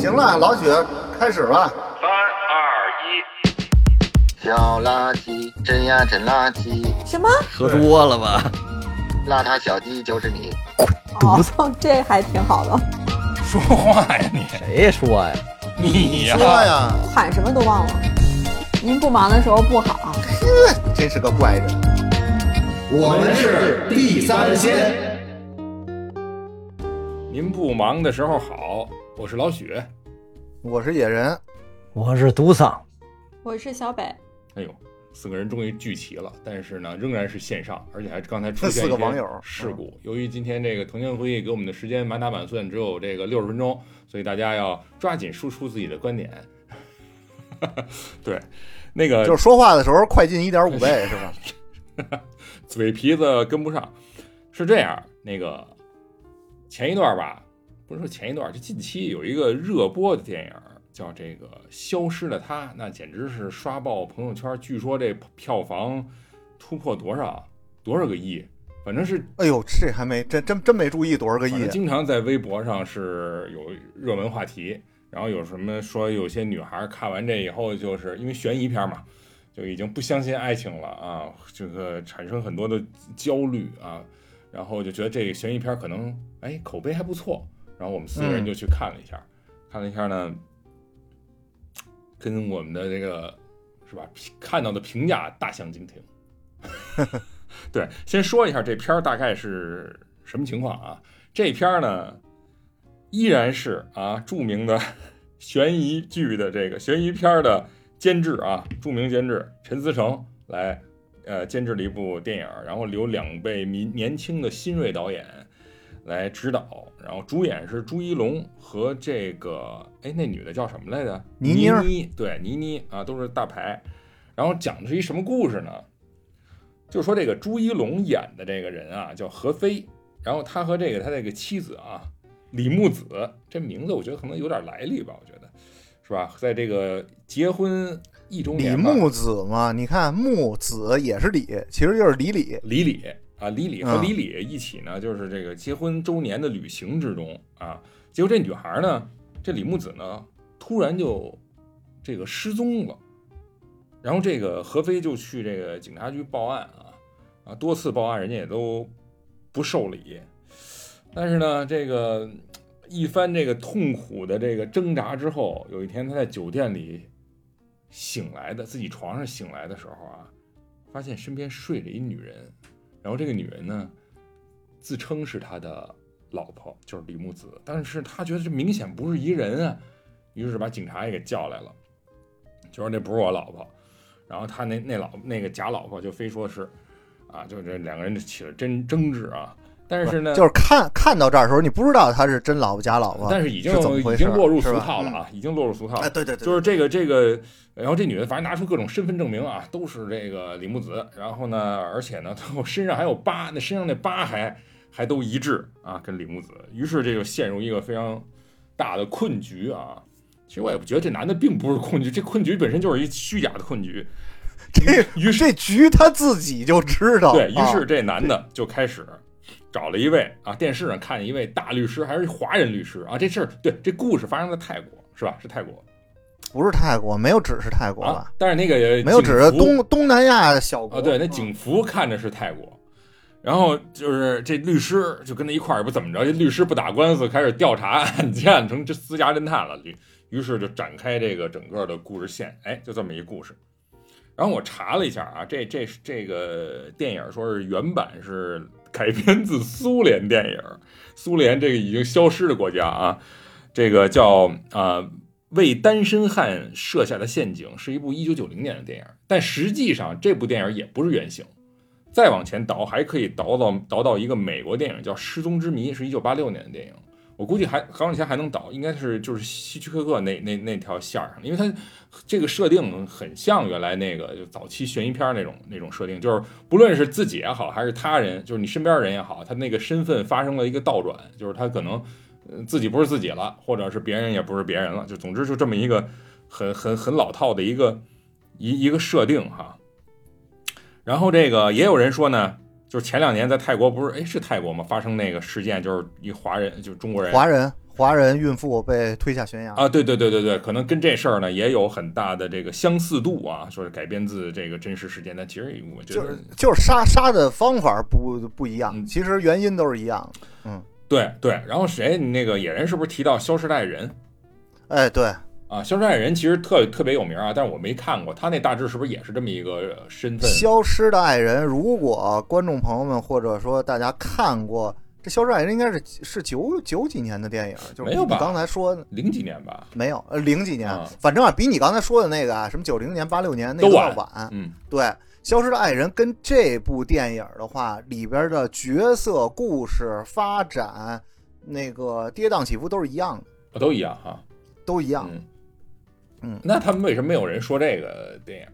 行了，老许，开始吧。三二一，小垃圾，真呀真垃圾，什么？喝多了吧？邋遢小鸡就是你。哦，这还挺好的。说话呀你！谁说呀？你！说呀，喊什么都忘了。您不忙的时候不好。真是个怪人。我们是地三鲜。您不忙的时候好，我是老许。我是野人，我是独桑，我是小北。哎呦，四个人终于聚齐了，但是呢，仍然是线上，而且还刚才出现四一些个网友嗯事故。由于今天这个腾讯会议给我们的时间满打满算只有这个六十分钟，所以大家要抓紧输出自己的观点。对，那个就是说话的时候快进一点五倍，是吧？嘴皮子跟不上。是这样，那个前一段吧，不是说前一段，就近期有一个热播的电影叫这个《消失的她》，那简直是刷爆朋友圈。据说这票房突破多少多少个亿，反正是哎呦，这还没真真真没注意多少个亿。经常在微博上是有热门话题，然后有什么说有些女孩看完这以后，就是因为悬疑片嘛，就已经不相信爱情了啊，这个产生很多的焦虑啊，然后就觉得这个悬疑片可能哎口碑还不错，然后我们四个人就去看了一下，看了一下呢，跟我们的这个是吧评看到的评价大相径庭。对，先说一下这片儿大概是什么情况啊？这片儿呢，依然是啊著名的 悬疑剧的这个悬疑片儿的监制啊，著名监制陈思诚来呃监制了一部电影，然后由两位年年轻的新锐导演来指导，然后主演是朱一龙和这个哎那女的叫什么来着？倪妮对倪妮啊，都是大牌。然后讲的是一什么故事呢？就说这个朱一龙演的这个人啊，叫何飞，然后他和这个他这个妻子啊，李木子，这名字我觉得可能有点来历吧，我觉得是吧？在这个结婚一周年李，木子嘛，你看木子也是李，其实就是李李。李李啊，李李和嗯。李李一起呢，就是这个结婚周年的旅行之中啊，结果这女孩呢，这李木子呢，突然就这个失踪了，然后这个何飞就去这个警察局报案啊，啊，多次报案，人家也都不受理，但是呢，这个一番这个痛苦的这个挣扎之后，有一天他在酒店里醒来的，自己床上醒来的时候啊，发现身边睡着一女人，然后这个女人呢，自称是他的老婆，就是李木子，但是他觉得这明显不是一人啊，于是把警察也给叫来了，就说这不是我老婆，然后他那那老那个假老婆就非说是，啊，就这两个人就起了争争执啊，但是呢，就是看看到这儿的时候，你不知道他是真老婆假老婆，但是已经已经落入俗套了啊，已经落入俗套了哎，。对对对，就是这个这个，然后这女的反正拿出各种身份证明啊，都是这个李木子，然后呢，而且呢，她身上还有疤，那身上那疤还还都一致啊，跟李木子，于是这就陷入一个非常大的困局啊。其实我也不觉得这男的并不是困局，这困局本身就是一虚假的困局。这于是这局他自己就知道。对于啊是这男的就开始找了一位啊，电视上看见一位大律师，还是华人律师啊。这事儿对这故事发生在泰国是吧？是泰国不是泰国，没有只是泰国啊吧？，但是那个没有指是东东南亚小国啊，对，那警服看着是泰国，然后就是这律师就跟他一块儿也不怎么着，这律师不打官司，开始调查案件，成这私家侦探了。于于是就展开这个整个的故事线，哎，就这么一故事。然后我查了一下啊，这这这个电影说是原版是改编自苏联电影，苏联这个已经消失的国家啊，这个叫啊、为单身汉设下的陷阱是一部一九九零年的电影，但实际上这部电影也不是原型。再往前倒，还可以倒到倒到一个美国电影叫《失踪之谜》，是一九八六年的电影。我估计还还往前还能倒，应该是就是希区柯克那那那条线儿上，因为它这个设定很像原来那个早期悬疑片那种那种设定，就是不论是自己也好，还是他人，就是你身边人也好，他那个身份发生了一个倒转，就是他可能自己不是自己了，或者是别人也不是别人了，就总之就这么一个很很很老套的一个一一个设定哈。然后这个也有人说呢，就是前两年在泰国不是哎是泰国吗？发生那个事件，就是一华人就是中国人华人华人孕妇被推下悬崖啊，对对对对对，可能跟这事儿呢也有很大的这个相似度啊，说是改编自这个真实事件，但其实我觉得就是就是杀杀的方法不不一样，嗯其实原因都是一样的。对对。然后谁那个野人是不是提到《消失的爱人》哎，对，啊？《消失的爱人》其实特特别有名啊，但是我没看过，他那大致是不是也是这么一个身份？消失的爱人，如果观众朋友们或者说大家看过这《消失的爱人》，应该是是九九几年的电影，就是没有吧比你刚才说的零几年吧？没有，呃，零几年，啊反正啊，比你刚才说的那个啊，什么九零年、八六年那个都晚要晚。嗯，对，《消失的爱人》跟这部电影的话，里边的角色、故事发展，那个跌宕起伏都是一样的，都一样哈。都一样。嗯嗯那他们为什么没有人说这个电影？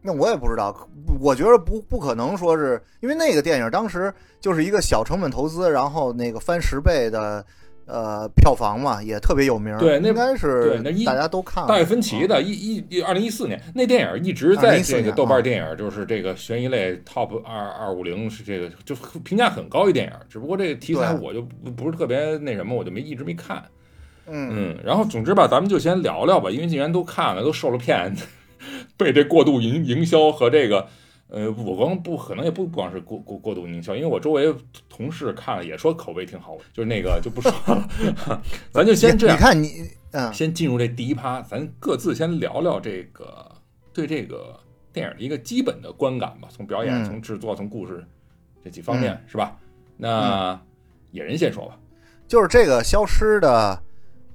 那我也不知道，我觉得不不可能说是因为那个电影当时就是一个小成本投资，然后那个翻十倍的呃票房嘛，也特别有名。对那应该是对那一大家都看了。大卫芬奇的，一一二零一四年那电影一直在2014年这个豆瓣啊电影，就是这个悬疑类 top 二二五零是这个就评价很高一电影，只不过这个题材我就不不是特别那什么，我就没一直没看。嗯，嗯，然后总之吧，咱们就先聊聊吧，因为既然都看了，都受了骗，被这过度营营销和这个。呃，我光不可能也不不光是过过过度营销，因为我周围同事看了也说口碑挺好，就是那个就不说了，咱就先这样你，看你，嗯，先进入这第一趴，咱各自先聊聊这个对这个电影的一个基本的观感吧，从表演、嗯从制作、从故事这几方面，是吧？那野人先说吧。就是这个消失的，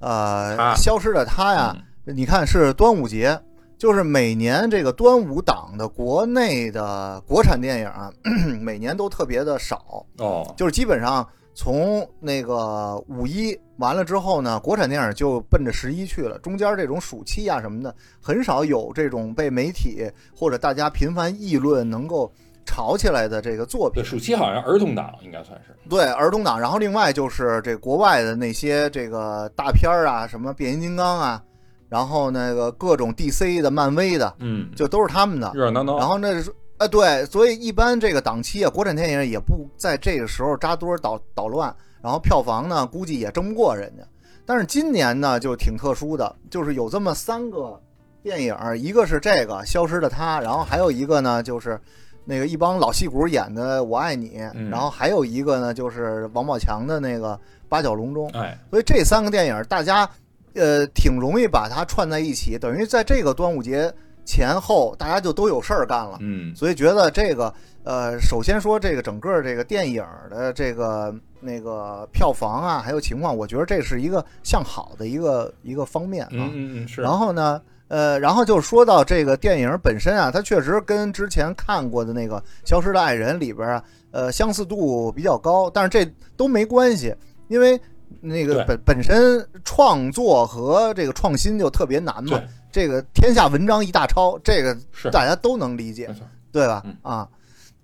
呃，消失的他呀，嗯。你看是端午节，就是每年这个端午档的国内的国产电影啊，每年都特别的少，哦，就是基本上从那个五一完了之后呢，国产电影就奔着十一去了，中间这种暑期啊什么的，很少有这种被媒体或者大家频繁议论能够炒起来的这个作品，。暑期好像儿童档应该算是。对儿童档，然后另外就是这国外的那些这个大片儿啊，什么变形金刚啊，然后那个各种 DC 的、漫威的，嗯，就都是他们的。热热闹闹。然后那是啊，对，所以一般这个档期啊，国产电影也不在这个时候扎堆儿捣捣乱，然后票房呢估计也争不过人家。但是今年呢就挺特殊的，就是有这么三个电影，一个是这个《消失的她》，然后还有一个呢就是那个一帮老戏骨演的《我爱你》，嗯然后还有一个呢就是王宝强的那个《八角笼中》。哎，所以这三个电影大家呃挺容易把它串在一起，等于在这个端午节前后，大家就都有事儿干了。嗯，所以觉得这个呃，首先说这个整个这个电影的这个那个票房啊，还有情况，我觉得这是一个向好的一个一个方面啊。嗯嗯嗯，是。然后呢，呃，然后就说到这个电影本身啊，它确实跟之前看过的那个《消失的爱人》里边啊，呃，相似度比较高，但是这都没关系，因为那个本本身创作和这个创新就特别难嘛。这个天下文章一大抄，这个大家都能理解。对吧？嗯啊，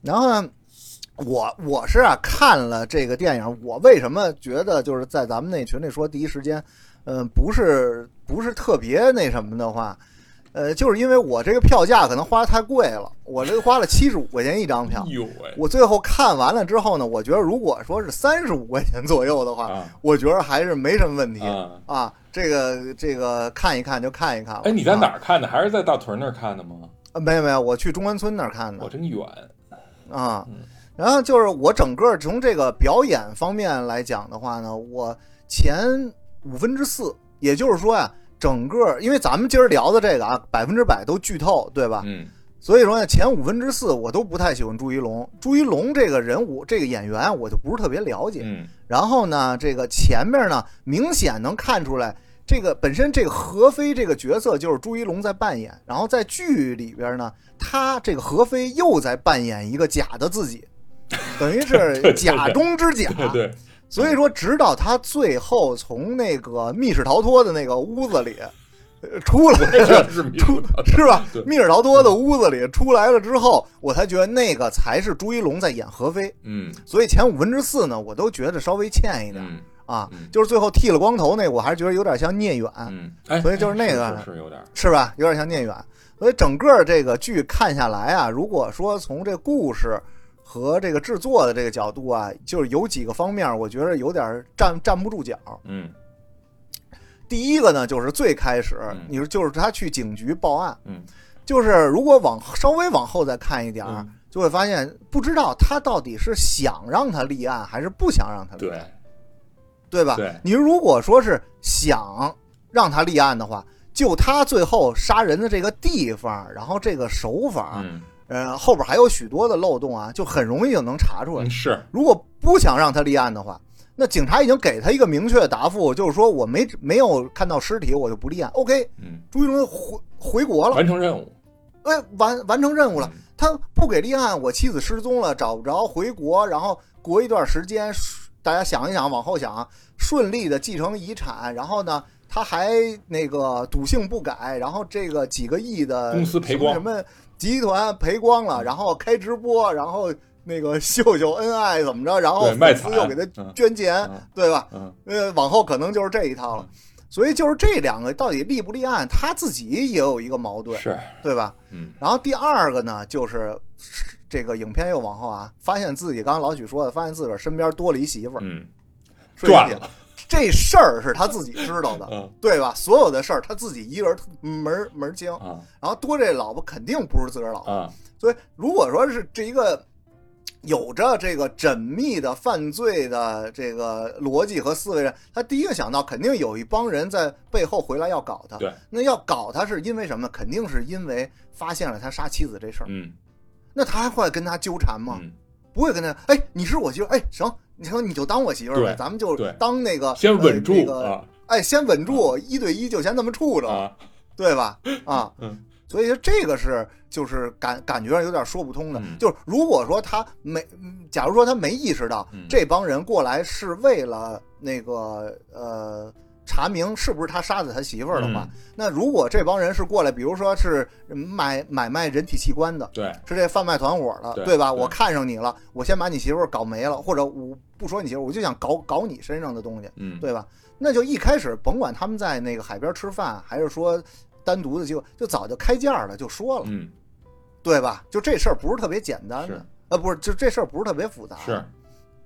然后呢，我我是啊看了这个电影，我为什么觉得就是在咱们那群里说第一时间，嗯、不是不是特别那什么的话，呃，就是因为我这个票价可能花的太贵了，我这个花了七十五块钱一张票！我最后看完了之后呢，我觉得如果说是三十五块钱左右的话，啊我觉得还是没什么问题啊！啊。这个这个看一看就看一看了。哎，你在哪啊？儿看的？还是在大屯那儿看的吗？啊没有没有，我去中关村那儿看的我。真远。啊嗯，然后就是我整个从这个表演方面来讲的话呢，我前五分之四，也就是说呀，整个因为咱们今儿聊的这个啊，百分之百都剧透，对吧？嗯所以说呢，前五分之四我都不太喜欢朱一龙。朱一龙这个人物，这个演员我就不是特别了解。嗯然后呢，这个前面呢，明显能看出来，这个本身这个何非这个角色就是朱一龙在扮演，然后在剧里边呢，他这个何非又在扮演一个假的自己，等于是 假中之假。对对，所以说，直到他最后从那个密室逃脱的那个屋子里呃出来 这是 迷出是吧？密室逃脱的屋子里出来了之后，我才觉得那个才是朱一龙在演何非。嗯所以前五分之四呢，我都觉得稍微欠一点。嗯啊嗯，就是最后剃了光头那个，我还是觉得有点像聂远，嗯，哎，所以就是那个是是是有点，是吧？有点像聂远。所以整个这个剧看下来啊，如果说从这故事和这个制作的这个角度啊，就是有几个方面，我觉得有点站站不住脚。嗯第一个呢，就是最开始嗯，你说就是他去警局报案，嗯就是如果往稍微往后再看一点儿，嗯就会发现不知道他到底是想让他立案还是不想让他立对案，对吧？对你如果说是想让他立案的话，就他最后杀人的这个地方，然后这个手法，嗯呃，后边还有许多的漏洞啊，就很容易就能查出来嗯。是如果不想让他立案的话，那警察已经给他一个明确的答复，就是说我没没有看到尸体，我就不立案。OK，嗯朱一龙回回国了，完成任务哎，完完成任务了。嗯他不给立案，我妻子失踪了，找不着，回国，然后过一段时间，大家想一想，往后想，顺利的继承遗产，然后呢，他还那个赌性不改，然后这个几个亿的公司赔光什么集团赔光了，然后开直播，然后那个秀秀恩爱怎么着，然后粉丝又给他嗯。捐钱，嗯。对吧？嗯。呃，往后可能就是这一套了。所以就是这两个到底立不立案，他自己也有一个矛盾，是。对吧？嗯。然后第二个呢，就是这个影片又往后啊，发现自己刚刚老许说的，发现自个儿身边多了一媳妇儿，嗯。赚了这事儿是他自己知道的，嗯对吧？所有的事儿他自己一个人门门儿清。啊然后多这老婆肯定不是自个儿老婆，啊所以如果说是这一个有着这个缜密的犯罪的这个逻辑和思维人，他第一个想到肯定有一帮人在背后回来要搞他。对，那要搞他是因为什么？肯定是因为发现了他杀妻子这事儿。嗯那他还会跟他纠缠吗？嗯不会跟他，哎，你是我媳妇儿，哎，行，你说你就当我媳妇儿呗，咱们就当那个先稳住呃那个啊哎，先稳住，一对一就先这么处着，啊对吧？啊，嗯，所以说这个是就是感感觉上有点说不通的。嗯就是如果说他没，嗯假如说他没意识到嗯这帮人过来是为了那个呃查明是不是他杀死他媳妇儿的话，嗯。那如果这帮人是过来，比如说是买买卖人体器官的，对。是这贩卖团伙的，对。吧？对。我看上你了，我先把你媳妇儿搞没了，或者我不说你媳妇儿，我就想搞搞你身上的东西，嗯。对吧？那就一开始甭管他们在那个海边吃饭，还是说单独的机会，就早就开价了，就说了，嗯。对吧？就这事儿不是特别简单的是，呃，不是，就这事儿不是特别复杂，是。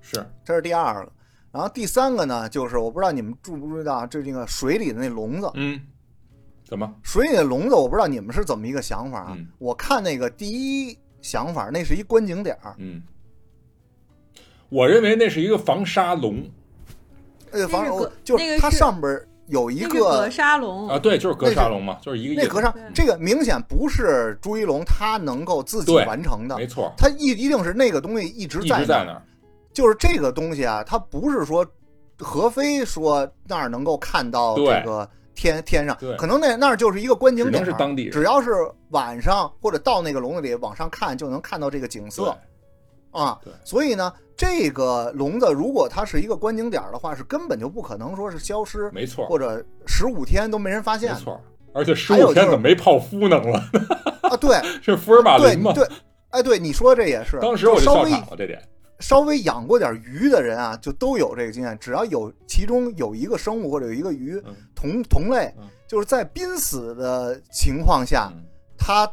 是。这是第二个。然后第三个呢，就是我不知道你们注不注意到啊，这这个水里的那笼子，嗯怎么水里的笼子，我不知道你们是怎么一个想法啊？嗯我看那个第一想法，那是一观景点儿，嗯？我认为那是一个防沙笼呃，反正那个就是它上边有一个格个沙笼啊，对，就是格沙笼嘛，就是一个那格沙，这个明显不是朱一龙他能够自己完成的，没错，他一一定是那个东西一直在那儿直在那儿，就是这个东西啊，它不是说何非说那儿能够看到这个天天上，可能那那儿就是一个观景点儿，能是当地人只要是晚上或者到那个笼子里往上看，就能看到这个景色啊对。所以呢，这个笼子如果它是一个观景点的话，是根本就不可能说是消失，没错，或者十五天都没人发现没错。而且十五天怎么没泡芙能了？啊。对 是福尔马对林吗？对，哎，对，你说这也是，当时我就稍微笑场了，这点。稍微养过点鱼的人啊，就都有这个经验。只要有其中有一个生物或者有一个鱼嗯同同类嗯，就是在濒死的情况下，嗯它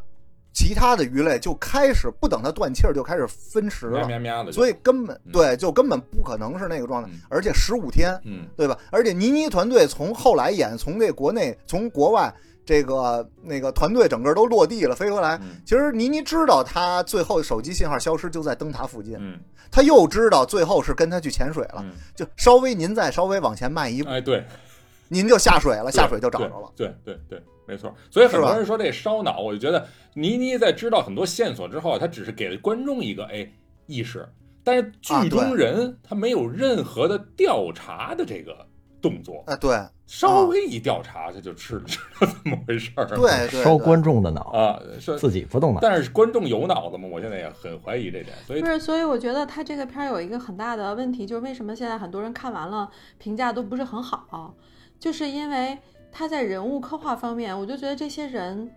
其他的鱼类就开始不等它断气儿就开始分食了，喵喵的，所以根本嗯对，就根本不可能是那个状态嗯。而且十五天，嗯对吧？而且倪妮团队从后来演，从这国内，从国外。这个那个团队整个都落地了，飞回来。嗯。其实倪妮知道他最后手机信号消失就在灯塔附近，嗯。他又知道最后是跟他去潜水了，嗯，就稍微您再稍微往前迈一步，哎对，您就下水了，下水就找着了。对对对对，没错。所以很多人说这烧脑，我就觉得倪妮在知道很多线索之后，他只是给了观众一个哎意识，但是剧中人他没有任何的调查的这个动作，啊，对稍微一调查他就知 知道怎么回事儿。对 对，烧观众的脑，啊，是，自己不动脑。但是观众有脑子吗？我现在也很怀疑这点，所以不是，所以我觉得他这个片儿有一个很大的问题，就是为什么现在很多人看完了评价都不是很好，就是因为他在人物刻画方面，我就觉得这些人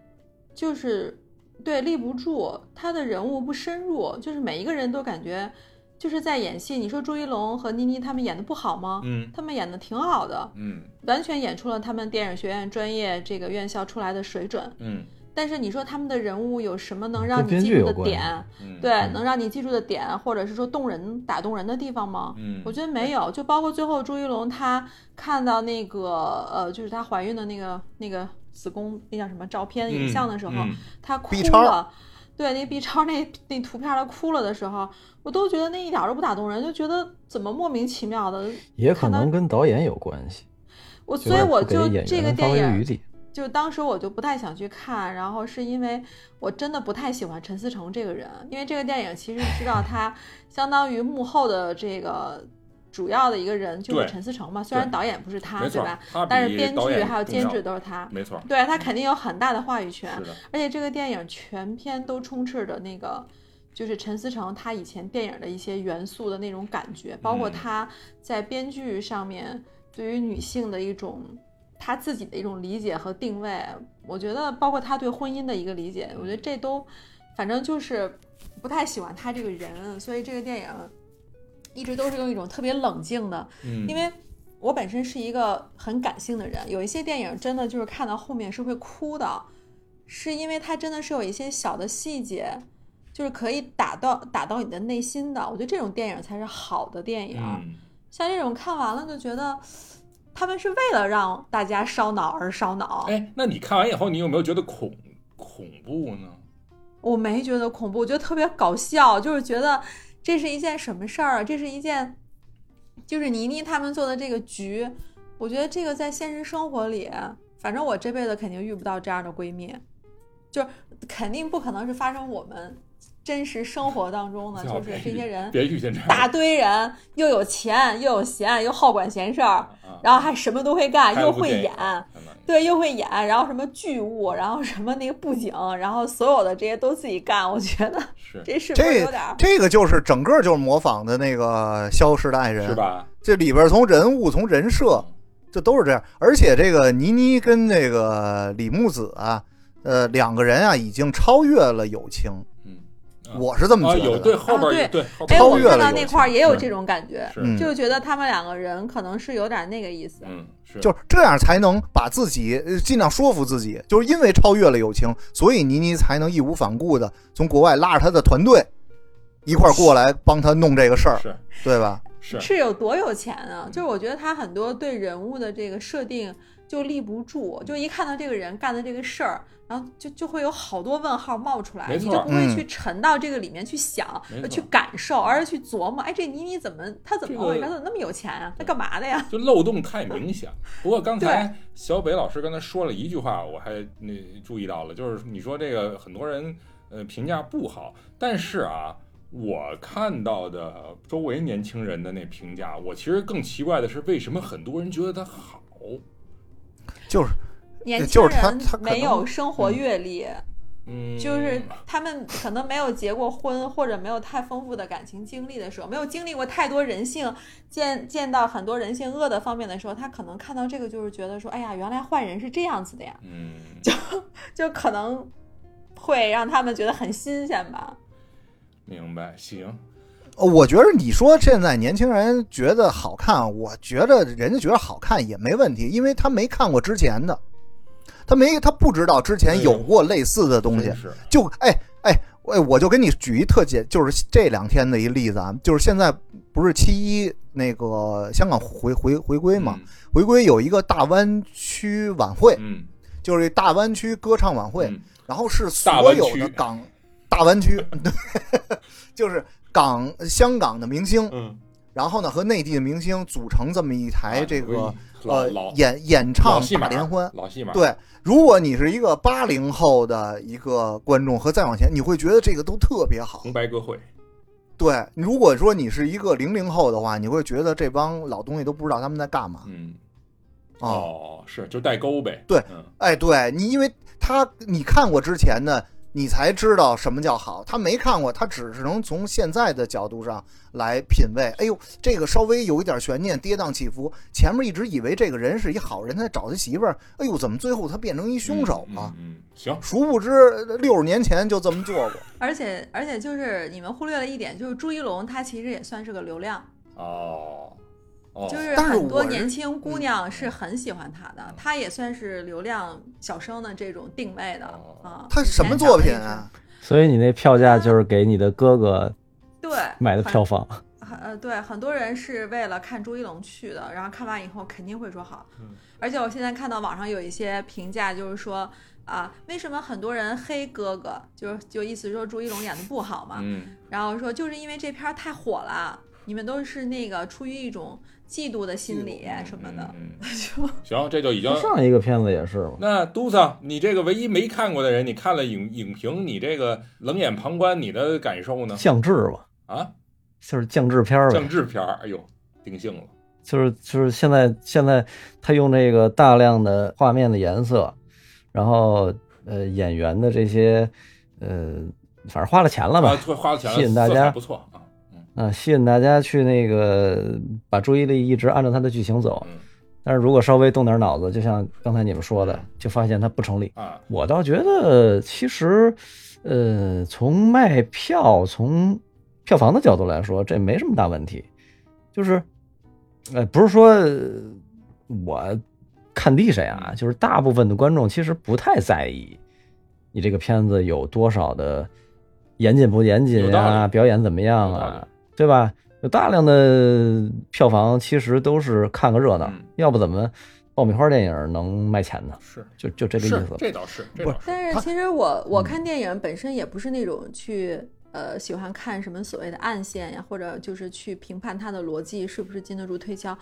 就是对立不住，他的人物不深入，就是每一个人都感觉就是在演戏。你说朱一龙和倪妮他们演的不好吗？嗯他们演的挺好的，嗯完全演出了他们电影学院专业这个院校出来的水准。嗯但是你说他们的人物有什么能让你记住的点？嗯，对，嗯能让你记住的点，或者是说动人、打动人的地方吗？嗯，我觉得没有，就包括最后朱一龙他看到那个呃，就是她怀孕的那个那个子宫那叫什么照片影像的时候，嗯他哭了。对，那 B 超那那图片他哭了的时候，我都觉得那一点儿都不打动人，就觉得怎么莫名其妙的。也可能跟导演有关系，我所以我就这个电影。就当时我就不太想去看，然后是因为我真的不太喜欢陈思诚这个人，因为这个电影其实知道他相当于幕后的这个主要的一个人就是陈思诚嘛，虽然导演不是他，对吧？，但是编剧还有监制都是他，没错，对他肯定有很大的话语权。而且这个电影全篇都充斥着那个，就是陈思诚他以前电影的一些元素的那种感觉，包括嗯他在编剧上面对于女性的一种他自己的一种理解和定位。我觉得，包括他对婚姻的一个理解，我觉得这都，反正就是不太喜欢他这个人，所以这个电影一直都是用一种特别冷静的，嗯，因为我本身是一个很感性的人，有一些电影真的就是看到后面是会哭的，是因为它真的是有一些小的细节，就是可以打到打到你的内心的。我觉得这种电影才是好的电影。嗯，像这种看完了就觉得他们是为了让大家烧脑而烧脑。哎，那你看完以后，你有没有觉得恐恐怖呢？我没觉得恐怖，我觉得特别搞笑，就是觉得这是一件什么事儿啊？这是一件，就是倪妮他们做的这个局，我觉得这个在现实生活里，反正我这辈子肯定遇不到这样的闺蜜，就肯定不可能是发生我们真实生活当中呢，就是这些人别遇见这样大堆人，又有钱又有闲又好管闲事儿，啊，然后还什么都会干，又会演。对，又会演，然后什么剧务，然后什么那个布景，然后所有的这些都自己干，我觉得是这是不是有点儿？这个就是整个就是模仿的那个《消失的爱人》是，吧？这里边从人物从人设，这都是这样。而且这个倪妮跟那个李木子啊，呃，两个人啊已经超越了友情，我是这么啊觉得对后边啊有对后哎，我越看到那块儿也有这种感觉，就觉得他们两个人可能是有点那个意思。嗯是。就是这样才能把自己呃尽量说服自己，就是因为超越了友情，所以倪妮才能义无反顾的从国外拉着他的团队一块儿过来帮他弄这个事儿，是。对吧？是。是有多有钱啊？就是我觉得他很多对人物的这个设定就立不住，就一看到这个人干的这个事儿，然后就就会有好多问号冒出来，你就不会嗯去沉到这个里面去想、去感受，而是去琢磨，哎，这倪妮怎么他怎么这个回事？他怎么那么有钱啊？他干嘛的呀？就漏洞太明显。不过刚 才小北老师刚才说了一句话，我还那注意到了，就是你说这个很多人呃评价不好，但是啊，我看到的周围年轻人的那评价，我其实更奇怪的是，为什么很多人觉得它好？就是年轻就是他人他没有生活阅历。嗯，就是他们可能没有结过婚，或者没有太丰富的感情经历的时候，没有经历过太多人性，见见到很多人性恶的方面的时候，他可能看到这个就是觉得说，哎呀，原来坏人是这样子的呀，嗯，就可能会让他们觉得很新鲜吧。明白，行，呃我觉得你说现在年轻人觉得好看，我觉得人家觉得好看也没问题，因为他没看过之前的，他没他不知道之前有过类似的东西就哎哎哎，我就给你举一特简，就是这两天的一例子啊，就是现在不是七一那个香港回回回归嘛，回归有一个大湾区晚会，嗯，就是大湾区歌唱晚会，嗯然后是所有的港大湾区，对，就是港香港的明星，嗯，然后呢和内地的明星组成这么一台这个、呃演演唱戏码大联欢。老戏码，对，如果你是一个八零后的一个观众和再往前，你会觉得这个都特别好。红白歌会，对，如果说你是一个零零后的话，你会觉得这帮老东西都不知道他们在干嘛嗯，啊。哦，是就代沟呗，对嗯，哎，对你，因为他你看过之前的，你才知道什么叫好。他没看过，他只是能从现在的角度上来品味。哎呦，这个稍微有一点悬念，跌宕起伏。前面一直以为这个人是一好人，他找他媳妇儿。哎呦，怎么最后他变成一凶手了？嗯，嗯，行，殊不知六十年前就这么做过。而且而且就是你们忽略了一点，就是朱一龙他其实也算是个流量，哦，哦，就是很多年轻姑嗯娘是很喜欢他的，他也算是流量小生的这种定位的哦啊。他什么作品啊？所以你那票价就是给你的哥哥对，买的票房。很呃，对，很多人是为了看朱一龙去的，然后看完以后肯定会说好。嗯而且我现在看到网上有一些评价，就是说啊，为什么很多人黑哥哥？就是就意思说朱一龙演的不好嘛。嗯，然后说就是因为这片儿太火了，你们都是那个出于一种嫉妒的心理什么的，就行，这就已经。上一个片子也是嘛，那杜桑，你这个唯一没看过的人，你看了影影评，你这个冷眼旁观，你的感受呢？降智吧，啊，就是降智片儿降。智片儿，哎呦，定性了。就是就是现在现在他用这个大量的画面的颜色，然后呃演员的这些呃反正花了钱了吧啊，，花花了钱了，吸引大家不错啊。吸引大家去那个把注意力一直按照它的剧情走。嗯但是如果稍微动点脑子，就像刚才你们说的嗯，就发现它不成立。啊，我倒觉得其实呃从卖票从票房的角度来说，这没什么大问题，就是呃不是说呃我看低谁啊，就是大部分的观众其实不太在意你这个片子有多少的严谨不严谨啊，表演怎么样啊，对吧？有大量的票房其实都是看个热闹，嗯要不怎么爆米花电影能卖钱呢？是就就这个意思，。这倒是，这不倒是。但是其实我我嗯看电影本身也不是那种去呃喜欢看什么所谓的暗线呀，或者就是去评判它的逻辑是不是经得住推敲。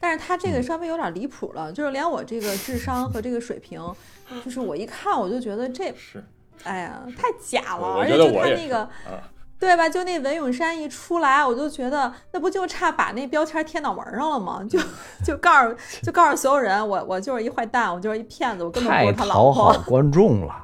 但是他这嗯个稍微有点离谱了，就是连我这个智商和这个水平，就是我一看我就觉得这，是，哎呀，太假了，而且就觉得我也是他那个。啊，对吧？就那文咏珊一出来，我就觉得那不就差把那标签贴脑门上了吗？就 就告诉就告诉所有人，我我就是一坏蛋，我就是一骗子，我根本不太是他老讨好婆。观众了，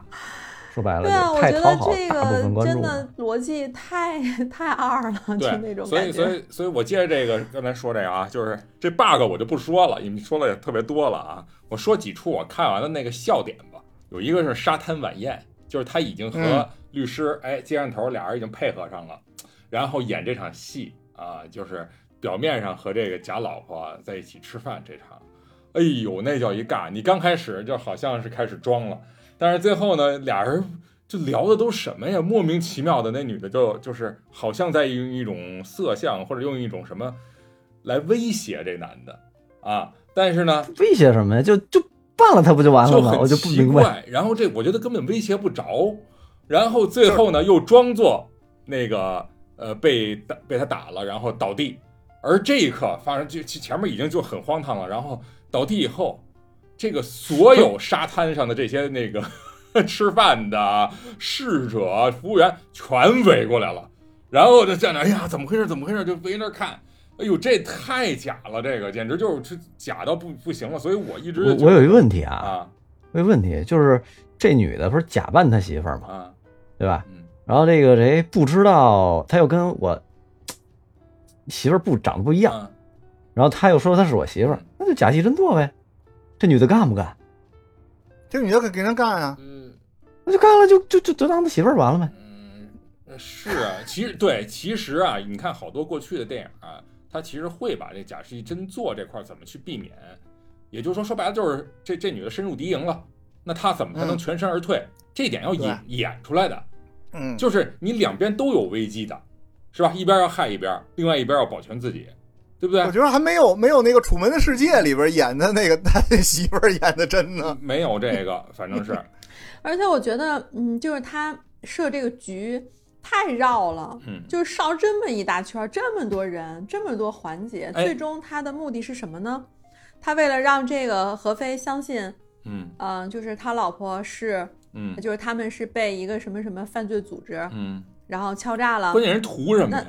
说白了对啊，我觉得这个真的。逻辑太太二了，就那，种所以感觉。所以所以我接着这个刚才说这个啊，就是这 bug 我就不说了，你们说的也特别多了啊。我说几处我看完的那个笑点吧，有一个是沙滩晚宴，就是他已经和嗯律师、哎接上头，俩人已经配合上了，然后演这场戏啊，就是表面上和这个假老婆在一起吃饭这场，哎呦那叫一尬！你刚开始就好像是开始装了，但是最后呢，俩人就聊的都什么呀？莫名其妙的，那女的就就是好像在用一种色相或者用一种什么来威胁这男的啊，但是呢，威胁什么呀？就就办了他不就完了吗？就我就不明白。然后这我觉得根本威胁不着，然后最后呢又装作那个呃被打被他打了，然后倒地。而这一刻发生，就其前面已经就很荒唐了。然后倒地以后，这个所有沙滩上的这些那个 吃饭的侍者、服务员全围过来了，然后就在那，哎呀，怎么回事？怎么回事？就围那儿看。哎呦，这太假了，这个简直就是假到不不行了。所以我一直我我有一个问题啊，啊我有问题就是这女的不是假扮他媳妇儿吗？啊，对吧？嗯然后这个谁不知道，他又跟我 媳妇儿不长得不一样，啊然后他又说她是我媳妇儿，那就假戏真做呗。这女的干不干？这女的给给人干啊！嗯那就干了，就就就就当他媳妇儿完了呗。嗯，呃是啊，其实对，其实啊，你看好多过去的电影啊，他其实会把这假戏真做这块怎么去避免，也就是说，说白了就是这这女的深入敌营了，那她怎么才能嗯全身而退？这点要演演出来的，嗯，就是你两边都有危机的，是吧？一边要害一边，另外一边要保全自己，对不对我？觉得还没有没有那个《楚门的世界》里边演的那个 他媳妇儿演的真呢。没有这个，反正是，而且我觉得，嗯，就是他设这个局太绕了，嗯，就是绕这么一大圈，这么多人，这么多环节，哎最终他的目的是什么呢？他为了让这个何飞相信，嗯嗯、就是他老婆是，嗯就是他们是被一个什么什么犯罪组织，嗯，然后敲诈了关。键人图什么呀？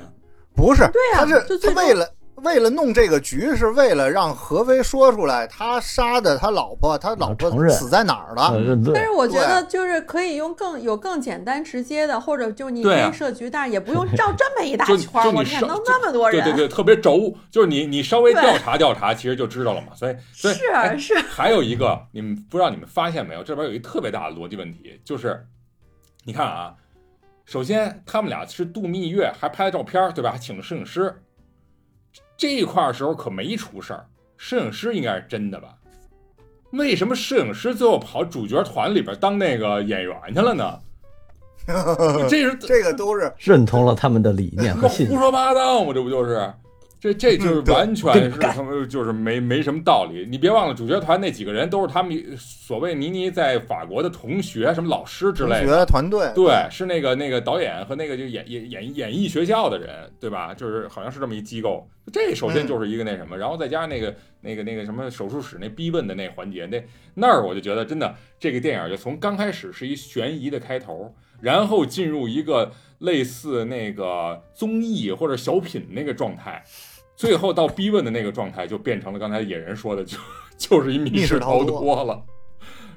不是，对啊他是就最终他为了为了弄这个局，是为了让何飞说出来他杀的他老婆，他老婆死在哪儿了。但。是我觉得就是可以用更有更简单直接的，或者就你对啊可以设局，但是也不用绕 这么一大圈我天，弄那么多人，对对对，特别轴，就是你你稍微调查调查，其实就知道了嘛。所以所以是哎是，还有一个，你们不知道你们发现没有？这边有一特别大的逻辑问题，就是你看啊，首先他们俩是度蜜月，还拍了照片，对吧？还请了摄影师。这一块儿时候可没出事儿，摄影师应该是真的吧？为什么摄影师最后跑主角团里边当那个演员去了呢？这是这个都是认同了他们的理念和信念。胡说八道嘛，这不就是？这这就是完全是他们就是没没什么道理。你别忘了，主角团那几个人都是他们所谓倪妮在法国的同学、什么老师之类的。学团队，对，是那个那个导演和那个就演演演演艺学校的人，对吧？就是好像是这么一机构。这首先就是一个那什么，然后再加上那个那个那个什么手术室那逼问的那环节，那那儿我就觉得真的这个电影就从刚开始是一悬疑的开头，然后进入一个类似那个综艺或者小品那个状态，最后到逼问的那个状态就变成了刚才野人说的，就 就是一密密室逃脱脱了，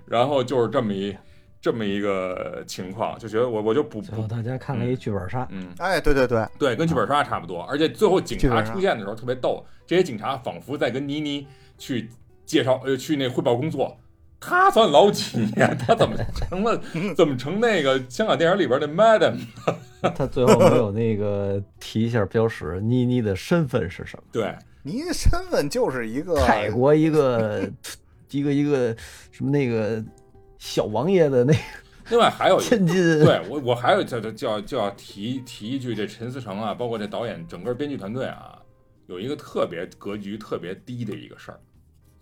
然后就是这么一这么一个情况，就觉得我我就不不大家看了一剧本杀，嗯。哎，对对对，对，跟剧本杀差不多，而且最后警察出现的时候特别逗，这些警察仿佛在跟妮妮去介绍，呃，去那汇报工作。他算老几呀？他怎么成了？怎么成那个香港电影里边的 madam？他最后没有那个提一下标识，妮妮的身份是什么？对，妮的身份就是一个泰国一个一个一个什么那个小王爷的那个另外还有一个，千金，对我我还有就就就要就要提提一句，这陈思诚啊，包括这导演整个编剧团队啊，有一个特别格局特别低的一个事儿，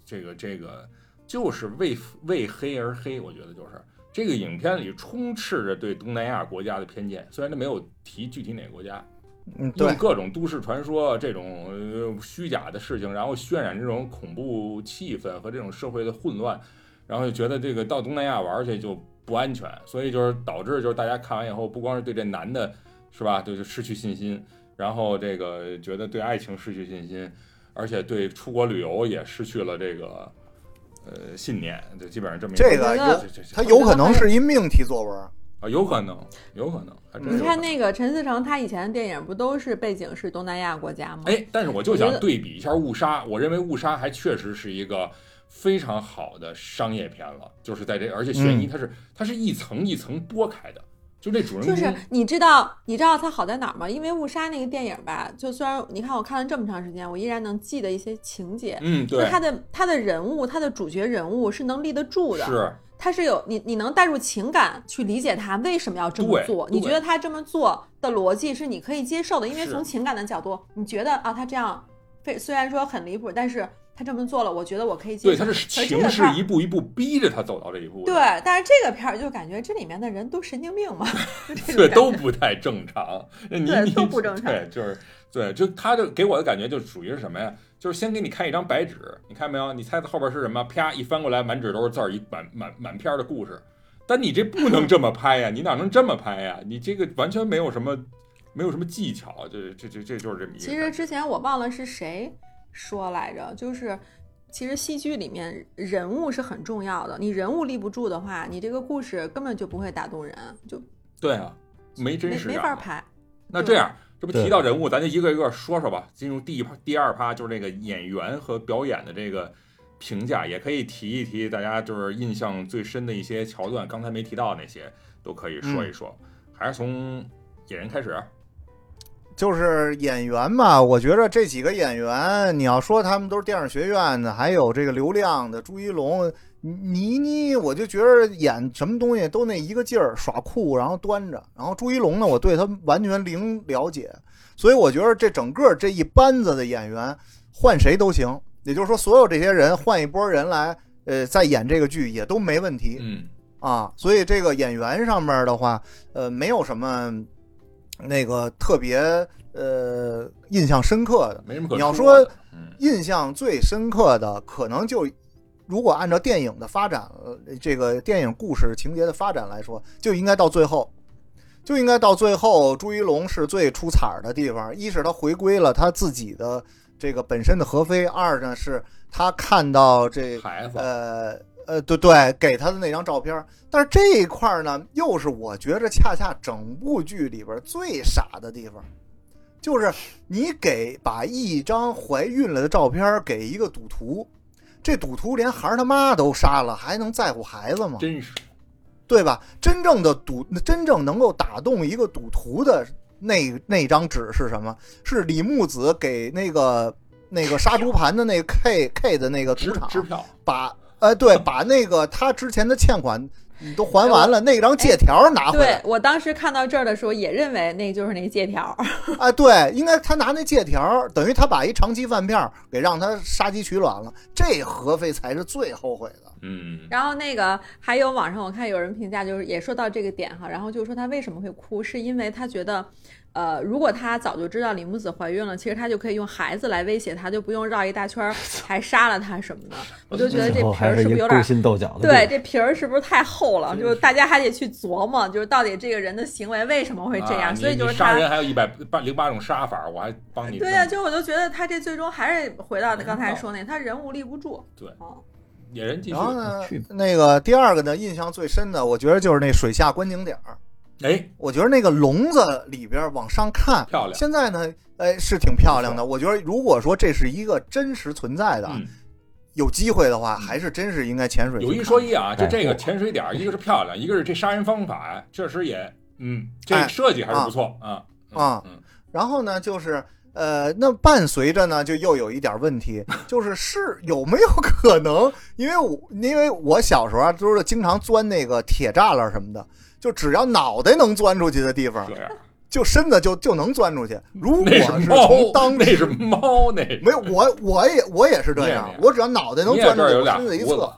这个这个就是为为黑而黑，我觉得就是。这个影片里充斥着对东南亚国家的偏见，虽然他没有提具体哪个国家，嗯，对用，各种都市传说这种呃虚假的事情，然后渲染这种恐怖气氛和这种社会的混乱，然后就觉得这个到东南亚玩去就不安全，所以就是导致就是大家看完以后，不光是对这男的是吧，就是失去信心，然后这个觉得对爱情失去信心，而且对出国旅游也失去了这个呃信念，就基本上这么一这个他有可能是一命题作文，啊有可能有可能，你看那个陈思诚，他以前的电影不都是背景是东南亚国家吗？哎，但是我就想对比一下《误杀》，我认为《误杀》还确实是一个非常好的商业片了，就是在这，而且悬疑嗯。它是、它是一层一层剥开的，就这主人公就是你知道你知道它好在哪儿吗？因为《误杀》那个电影吧，就虽然你看我看了这么长时间，我依然能记得一些情节。嗯对就是他的他的人物，他的主角人物是能立得住的，是他是有你你能带入情感去理解他为什么要这么做，你觉得他这么做的逻辑是你可以接受的，因为从情感的角度，你觉得啊他这样非虽然说很离谱，但是他这么做了，我觉得我可以接对，受。它是可这情势一步一步逼着他走到这一步，对，但是这个片儿就感觉这里面的人都神经病嘛，对，都不太正常。你对你都不正常对，就是对，就他就给我的感觉就属于是什么呀？就是先给你看一张白纸，你看没有？你猜猜后边是什么？啪一翻过来，满纸都是字儿，一满满满篇儿的故事。但你这不能这么拍呀！你哪能这么拍呀？你这个完全没有什么没有什么技巧，这这这这就是这么一个其实之前我忘了是谁说来着，就是其实戏剧里面人物是很重要的，你人物立不住的话，你这个故事根本就不会打动人，就对啊，没真实感。没法拍。那这样，这不提到人物，咱就一个一个说说吧。进入第一趴、第二趴，就是这个演员和表演的这个评价，也可以提一提大家就是印象最深的一些桥段，刚才没提到那些都可以说一说。还是从演员开始，就是演员嘛，我觉着这几个演员，你要说他们都是电影学院的，还有这个流量的朱一龙、倪妮，我就觉得演什么东西都那一个劲儿，耍酷，然后端着。然后朱一龙呢，我对他完全零了解，所以我觉得这整个这一班子的演员换谁都行，也就是说，所有这些人换一波人来，呃，再演这个剧也都没问题。嗯，啊，所以这个演员上面的话，呃，没有什么那个特别呃印象深刻的。没什么可你要说印象最深刻的，可能就如果按照电影的发展，呃，这个电影故事情节的发展来说，就应该到最后，就应该到最后，朱一龙是最出彩儿的地方。一是他回归了他自己的这个本身的何非，二呢是他看到这，呃呃，对对，给他的那张照片。但是这一块呢，又是我觉着恰恰整部剧里边最傻的地方，就是你给把一张怀孕了的照片给一个赌徒，这赌徒连孩儿他妈都杀了，还能在乎孩子吗？真是对吧？真正的赌，真正能够打动一个赌徒的那那张纸是什么？是李木子给那个那个杀猪盘的那个 K K 的那个赌场，支票，把呃对，把那个他之前的欠款你都还完了，那张借条拿回来对来。我当时看到这儿的时候，也认为那就是那借条。啊，对，应该他拿那借条，等于他把一长期饭票给让他杀鸡取卵了，这何非才是最后悔的。嗯，然后那个还有网上我看有人评价，就是也说到这个点哈，然后就说他为什么会哭，是因为他觉得，呃，如果他早就知道李木子怀孕了，其实他就可以用孩子来威胁他，就不用绕一大圈儿还杀了他什么的。我就觉得这皮儿是不是有点心斗角的。对，，这皮儿是不是太厚了？就是大家还得去琢磨，就是到底这个人的行为为什么会这样，啊所以就是杀他。人还有一百八零八种杀法，我还帮你对呀、弄就我就觉得他这最终还是回到刚才说那，他人物立不住。对哦，野人继续然。后呢去，那个第二个呢，印象最深的，我觉得就是那水下观景点儿。哎，我觉得那个笼子里边往上看，漂亮现在呢，哎，是挺漂亮的。我觉得如果说这是一个真实存在的，嗯，有机会的话，还是真是应该潜水。有一说一啊，就哎这个潜水点儿，一个是漂亮，一个是这杀人方法确实也，嗯，这设计还是不错啊啊嗯，然后呢，就是呃，那伴随着呢，就又有一点问题，就是是有没有可能？因为我因为我小时候啊，都是经常钻那个铁栅栏什么的，就只要脑袋能钻出去的地方，就身子就就能钻出去。如果是猫从，当那是猫，那没有我我也我也是这样，我只要脑袋能钻出去，身子一侧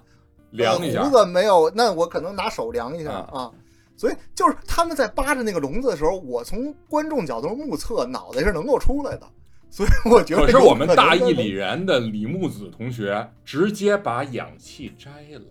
量一下。呃，胡子没有，那我可能拿手量一下啊。啊。所以就是他们在扒着那个笼子的时候，我从观众角度目测，脑袋是能够出来的。所以我觉得有可是我们能大义能凛然的李木子同学直接把氧气摘了，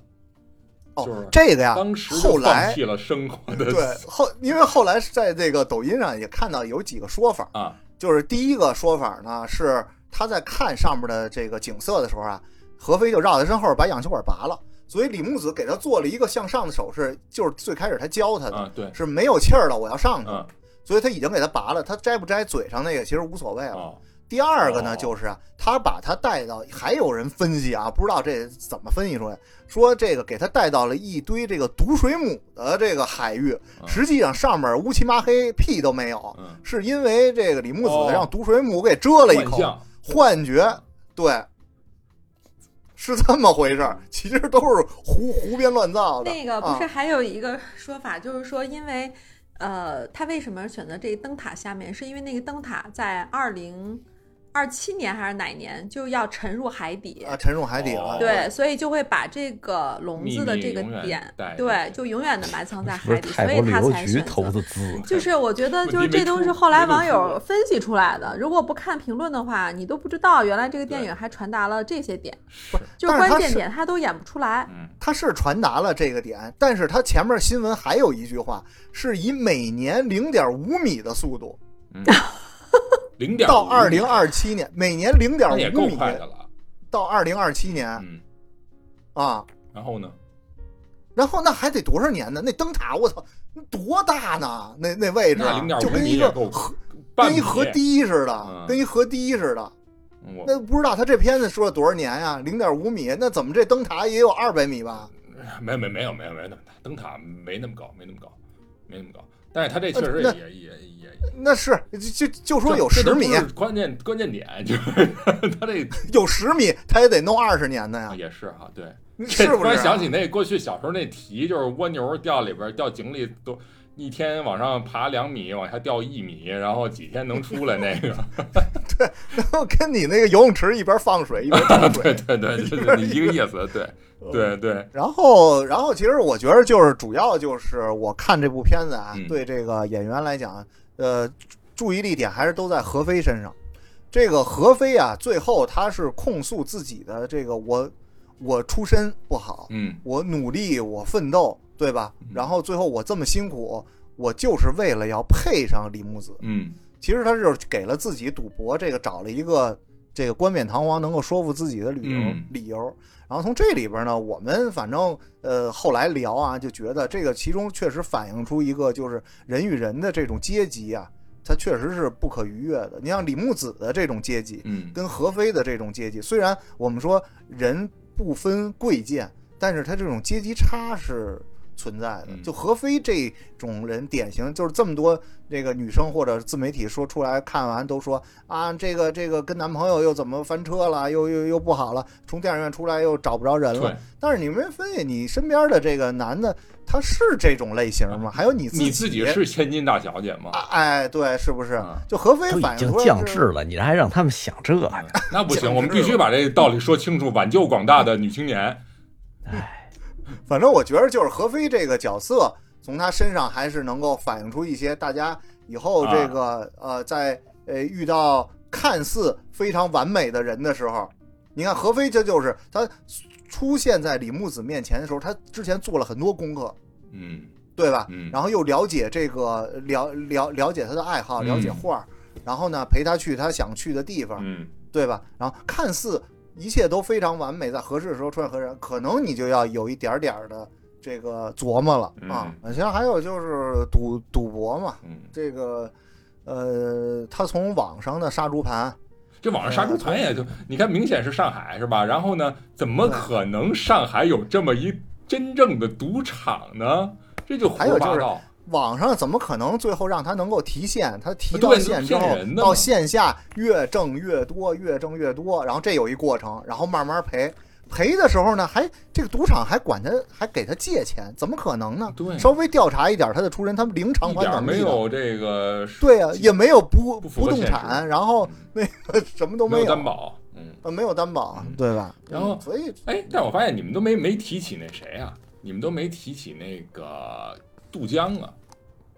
就是哦，这个呀，当时后来弃了生活的对 后，因为后来在这个抖音上也看到有几个说法，啊，就是第一个说法呢是他在看上面的这个景色的时候啊，何飞就绕在身后把氧气管拔了，所以李木子给他做了一个向上的手势，就是最开始他教他的，啊，对，是没有气儿了，我要上去，嗯，所以他已经给他拔了，他摘不摘嘴上那个其实无所谓了。哦，第二个呢，哦就是啊，他把他带到，还有人分析啊，不知道这怎么分析出来，说这个给他带到了一堆这个毒水母的这个海域，嗯实际上上面乌漆麻黑，屁都没有，嗯，是因为这个李木哦子让毒水母给蛰了一口，幻觉，对，是这么回事儿，其实都是胡胡编乱造的。那个不是啊还有一个说法，就是说因为。呃，他为什么选择这个灯塔下面？是因为那个灯塔在二零二七年还是哪年就要沉入海底？啊，沉入海底了。哦对，所以就会把这个笼子的这个点对，就永远的埋藏在海底，所泰以他国旅游局才选择。投资，就是我觉得，就是这都是后来网友分析出来的。如果不看评论的话，你都不知道原来这个电影还传达了这些点，是，就关键点他都演不出来。嗯，他是传达了这个点，但是他前面新闻还有一句话，是以每年零点五米的速度嗯零点到二零二七年，每年零点那也够五米快的了，到二零二七年嗯，啊，然后呢？然后那还得多少年呢？那灯塔我操，多大呢？那那位置就跟一个跟一河堤似的嗯，跟一河堤似的。那不知道他这片子说了多少年呀？零点五米，那怎么这灯塔也有二百米吧？没没没有没有没有那么大，灯塔没那么高，没那么高，没那么高。但是他这确实那也也也那是就就就说有十米关键关键点就是 他这 有十米，他也得弄二十年的呀，也是哈，对，是不是啊？突然想起那过去小时候那题，就是蜗牛掉里边掉井里都。一天往上爬两米，往下掉一米，然后几天能出来那个？对然后跟你那个游泳池一边放水一边倒对水。对对，就是你一个意思，对对对，然后，然后其实我觉得就是主要就是我看这部片子啊，嗯对这个演员来讲，呃，注意力点还是都在何非身上。这个何非啊，最后他是控诉自己的这个我我出身不好，嗯我努力，我奋斗，对吧嗯？然后最后我这么辛苦，我就是为了要配上李木子。嗯其实他是给了自己赌博，这个找了一个这个冠冕堂皇能够说服自己的理由、嗯理由。然后从这里边呢，我们反正呃后来聊啊，就觉得这个其中确实反映出一个就是人与人的这种阶级啊，它确实是不可逾越的。你像李木子的这种阶级，嗯，跟何非的这种阶级，虽然我们说人不分贵贱，但是它这种阶级差是存在的。嗯就何非这种人，典型就是这么多这个女生或者自媒体说出来，看完都说啊，这个这个跟男朋友又怎么翻车了，又又又不好了，从电影院出来又找不着人了。但是你没分析，你身边的这个男的，他是这种类型吗？还有你自己，你自己是千金大小姐吗？啊哎，对，是不是啊？就何非都已经反映出来是降智了，你还让他们想这个？嗯那不行，我们必须把这个道理说清楚，挽救广大的女青年。反正我觉得就是何非这个角色，从他身上还是能够反映出一些大家以后这个、呃，在呃遇到看似非常完美的人的时候，你看何非这就是他出现在李木子面前的时候，他之前做了很多功课，嗯对吧？嗯，然后又了解这个了了了解他的爱好，嗯了解画，然后呢陪他去他想去的地方，嗯对吧？然后看似一切都非常完美，在合适的时候出现合适人，可能你就要有一点点儿的这个琢磨了啊。其实还有就是赌赌博嘛，嗯，这个呃，他从网上的杀猪盘，这网上杀猪盘也就你看，明显是上海是吧？然后呢，怎么可能上海有这么一真正的赌场呢？这就胡说八道。网上怎么可能最后让他能够提现？他提到对线之后到线下越挣越多，越挣越多，然后这有一过程，然后慢慢赔。赔的时候呢，还这个赌场还管他，还给他借钱，怎么可能呢？对稍微调查一点他的出身，他们零偿还能力没。有这个对啊，也没有不不动产，然后那个什么都没有，没担保。嗯，呃，没有担保嗯，对吧？然后嗯所以哎，但我发现你们都没没提起那谁啊？你们都没提起那个杜江啊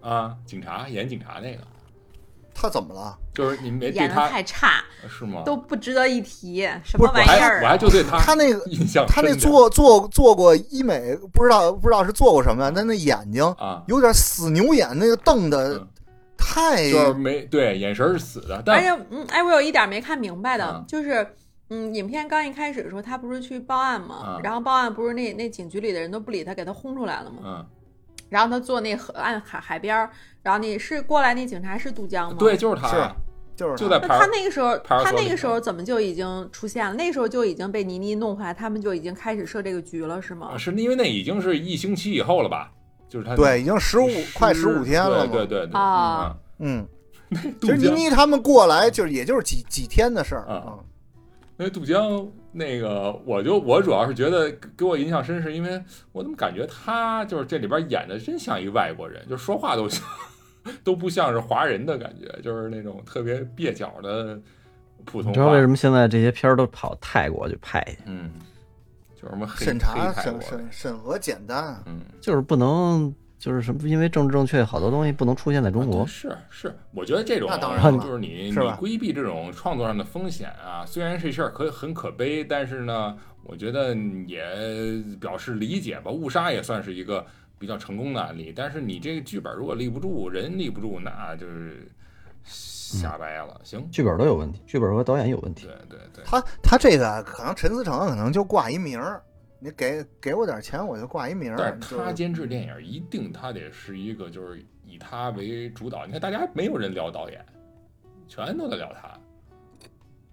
啊，警察演警察那个，他怎么了？就是你们没对演的他太差，是吗？都不值得一提，什不是么我还玩意儿。啊？我还就对他他那个印象他那深的做做做过医美，不知道不知道是做过什么，他那眼睛啊，有点死牛眼，那个瞪的嗯。太就是没对眼神是死的，而但且，嗯，哎，我有一点没看明白的，啊。就是，嗯，影片刚一开始的时候，他不是去报案嘛，啊。然后报案不是那那警局里的人都不理他，给他轰出来了嘛，嗯，然后他坐那河岸海海边儿，然后那是过来那警察是杜江吗？对，。就是他，是就是就在那他那个时候，他那个时候怎么就已经出现了？那时候就已经被倪妮弄回来，他们就已经开始设这个局了，是吗啊？是因为那已经是一星期以后了吧？就是他对，已经十五快十五天了。对对对对啊，嗯，嗯 其实倪妮他们过来就是也就是几几天的事儿啊那杜江那个，我就我主要是觉得给给我印象深，是因为我怎么感觉他就是这里边演的真像一外国人，就说话都像 都不像是华人的感觉，就是那种特别蹩脚的普通话。你知道为什么现在这些片儿都跑泰国去拍去？嗯，就是什么黑审查审审审核简单，嗯，就是不能，就是什么，因为政治正确，好多东西不能出现在中国啊。是是，我觉得这种那当然了就是你是你规避这种创作上的风险啊，虽然这事儿可很可悲，但是呢，我觉得也表示理解吧。误杀也算是一个比较成功的案例，但是你这个剧本如果立不住，人立不住，那就是瞎掰了。行，剧本都有问题，剧本和导演有问题对。对对，他他这个可能陈思诚可能就挂一名儿，你给给我点钱我就挂一名儿。但是他监制电影，一定他得是一个就是以他为主导。你看大家没有人聊导演，全都在聊他，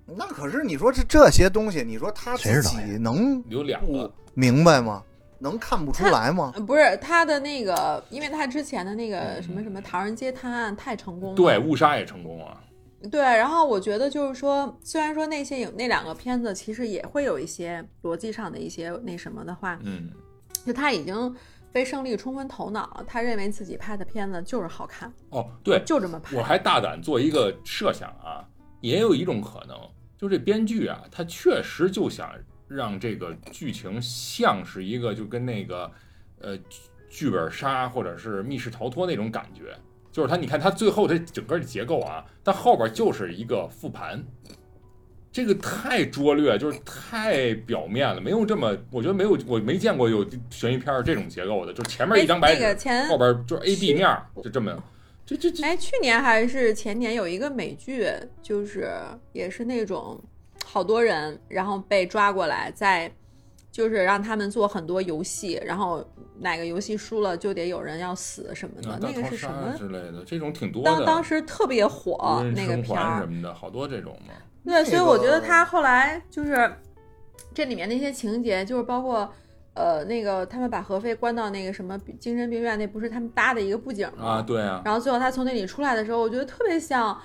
那可是你说这这些东西，你说他自己能有两个。明白吗？能看不出来吗？呃不是他的那个，因为他之前的那个什么什么《唐人街探案》太成功了，对，误杀也成功啊。对，然后我觉得就是说，虽然说那些影那两个片子其实也会有一些逻辑上的一些那什么的话，嗯，就他已经被胜利冲昏头脑，他认为自己拍的片子就是好看，哦，对，就这么拍。我还大胆做一个设想啊，也有一种可能，就这编剧啊，他确实就想让这个剧情像是一个就跟那个呃剧剧本杀或者是密室逃脱那种感觉，就是它你看它最后它整个的结构啊，它后边就是一个复盘。这个太拙劣，就是太表面了，没有这么，我觉得没有，我没见过有悬疑片儿这种结构的，就是前面一张白哎纸，那个后边就是 A B 面儿，就这么，这这这哎，去年还是前年有一个美剧，就是也是那种好多人，然后被抓过来，在就是让他们做很多游戏，然后哪个游戏输了就得有人要死什么的，啊，那个是什么？之类的，这种挺多的。当当时特别火那个片儿什，么的，好多这种嘛。对，所以我觉得他后来就是这里面那些情节，就是包括呃，那个他们把何非关到那个什么精神病院，那不是他们搭的一个布景吗？啊，对啊，然后最后他从那里出来的时候，我觉得特别像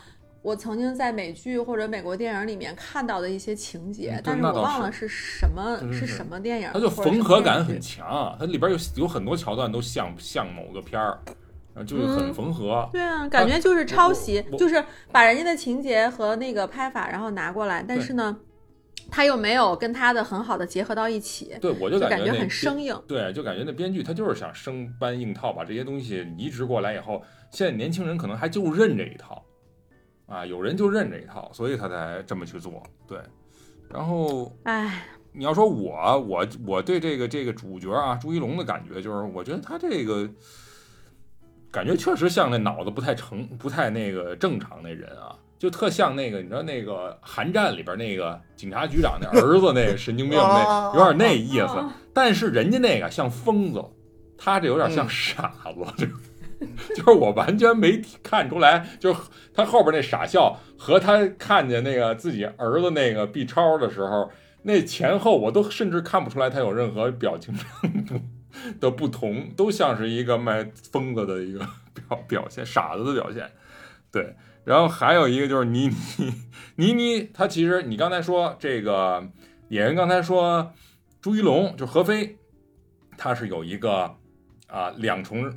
我曾经在美剧或者美国电影里面看到的一些情节，嗯但是我忘了是什么是什么电影，它就缝合感很强，它里边有有很多桥段都像像某个片儿，然后就是很嗯缝合。对啊，感觉就是抄袭就是把人家的情节和那个拍法然后拿过来，但是呢，他又没有跟他的很好的结合到一起，对，我就就感觉很生硬。对，就感觉那编剧他就是想生搬硬套，把这些东西移植过来以后，现在年轻人可能还就认这一套，啊，有人就认这一套，所以他才这么去做。对，然后哎，你要说我，我我对这个这个主角啊，朱一龙的感觉就是，我觉得他这个感觉确实像那脑子不太成、不太那个正常那人啊，就特像那个你知道那个《寒战》里边那个警察局长那儿子那个神经病那有点那意思，但是人家那个像疯子，他这有点像傻子，就 就是我完全没看出来，就他后边那傻笑和他看见那个自己儿子那个 B 超的时候，那前后我都甚至看不出来他有任何表情上的不 同，都像是一个卖疯子的一个表表现，傻子的表现。对，然后还有一个就是倪妮，倪妮，她其实你刚才说这个演员刚才说朱一龙就何非，他是有一个啊两重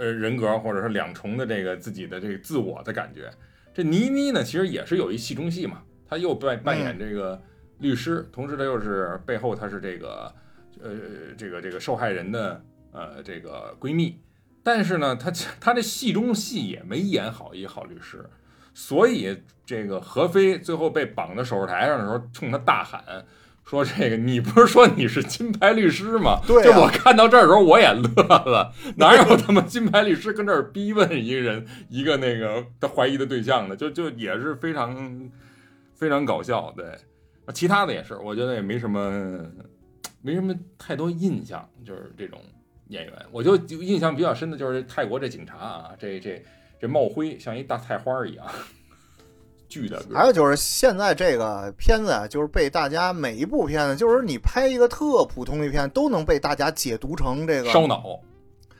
呃人格或者说两重的这个自己的这个自我的感觉。这倪妮呢，其实也是有一戏中戏嘛，她又扮扮演这个律师，同时她又是背后她是这个呃这个这个受害人的呃这个闺蜜。但是呢，她她这戏中戏也没演好一个好律师，所以这个何非最后被绑在手术台上的时候，冲她大喊说：“这个你不是说你是金牌律师吗？”对啊就我看到这儿的时候，我也乐了，哪有他妈金牌律师跟这儿逼问一个人一个那个他怀疑的对象呢？就就也是非常非常搞笑。对，其他的也是，我觉得也没什么没什么太多印象，就是这种演员，我就就印象比较深的就是泰国这警察啊，这这这帽徽像一大菜花一样，巨大个。还有就是现在这个片子啊，就是被大家每一部片子，就是你拍一个特普通的片，都能被大家解读成这个烧，脑，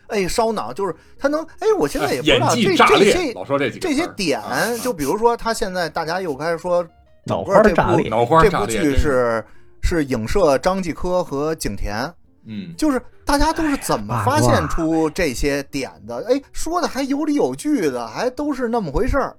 哎，烧脑，就是他能，哎，我现在也不知演道这这些老说这几个这些点啊，就比如说他现在大家又开始说脑花这部炸裂，脑花这部剧是是影射张继科和景甜，嗯，就是大家都是怎么发现出这些点的？哎，说的还有理有据的，还都是那么回事儿。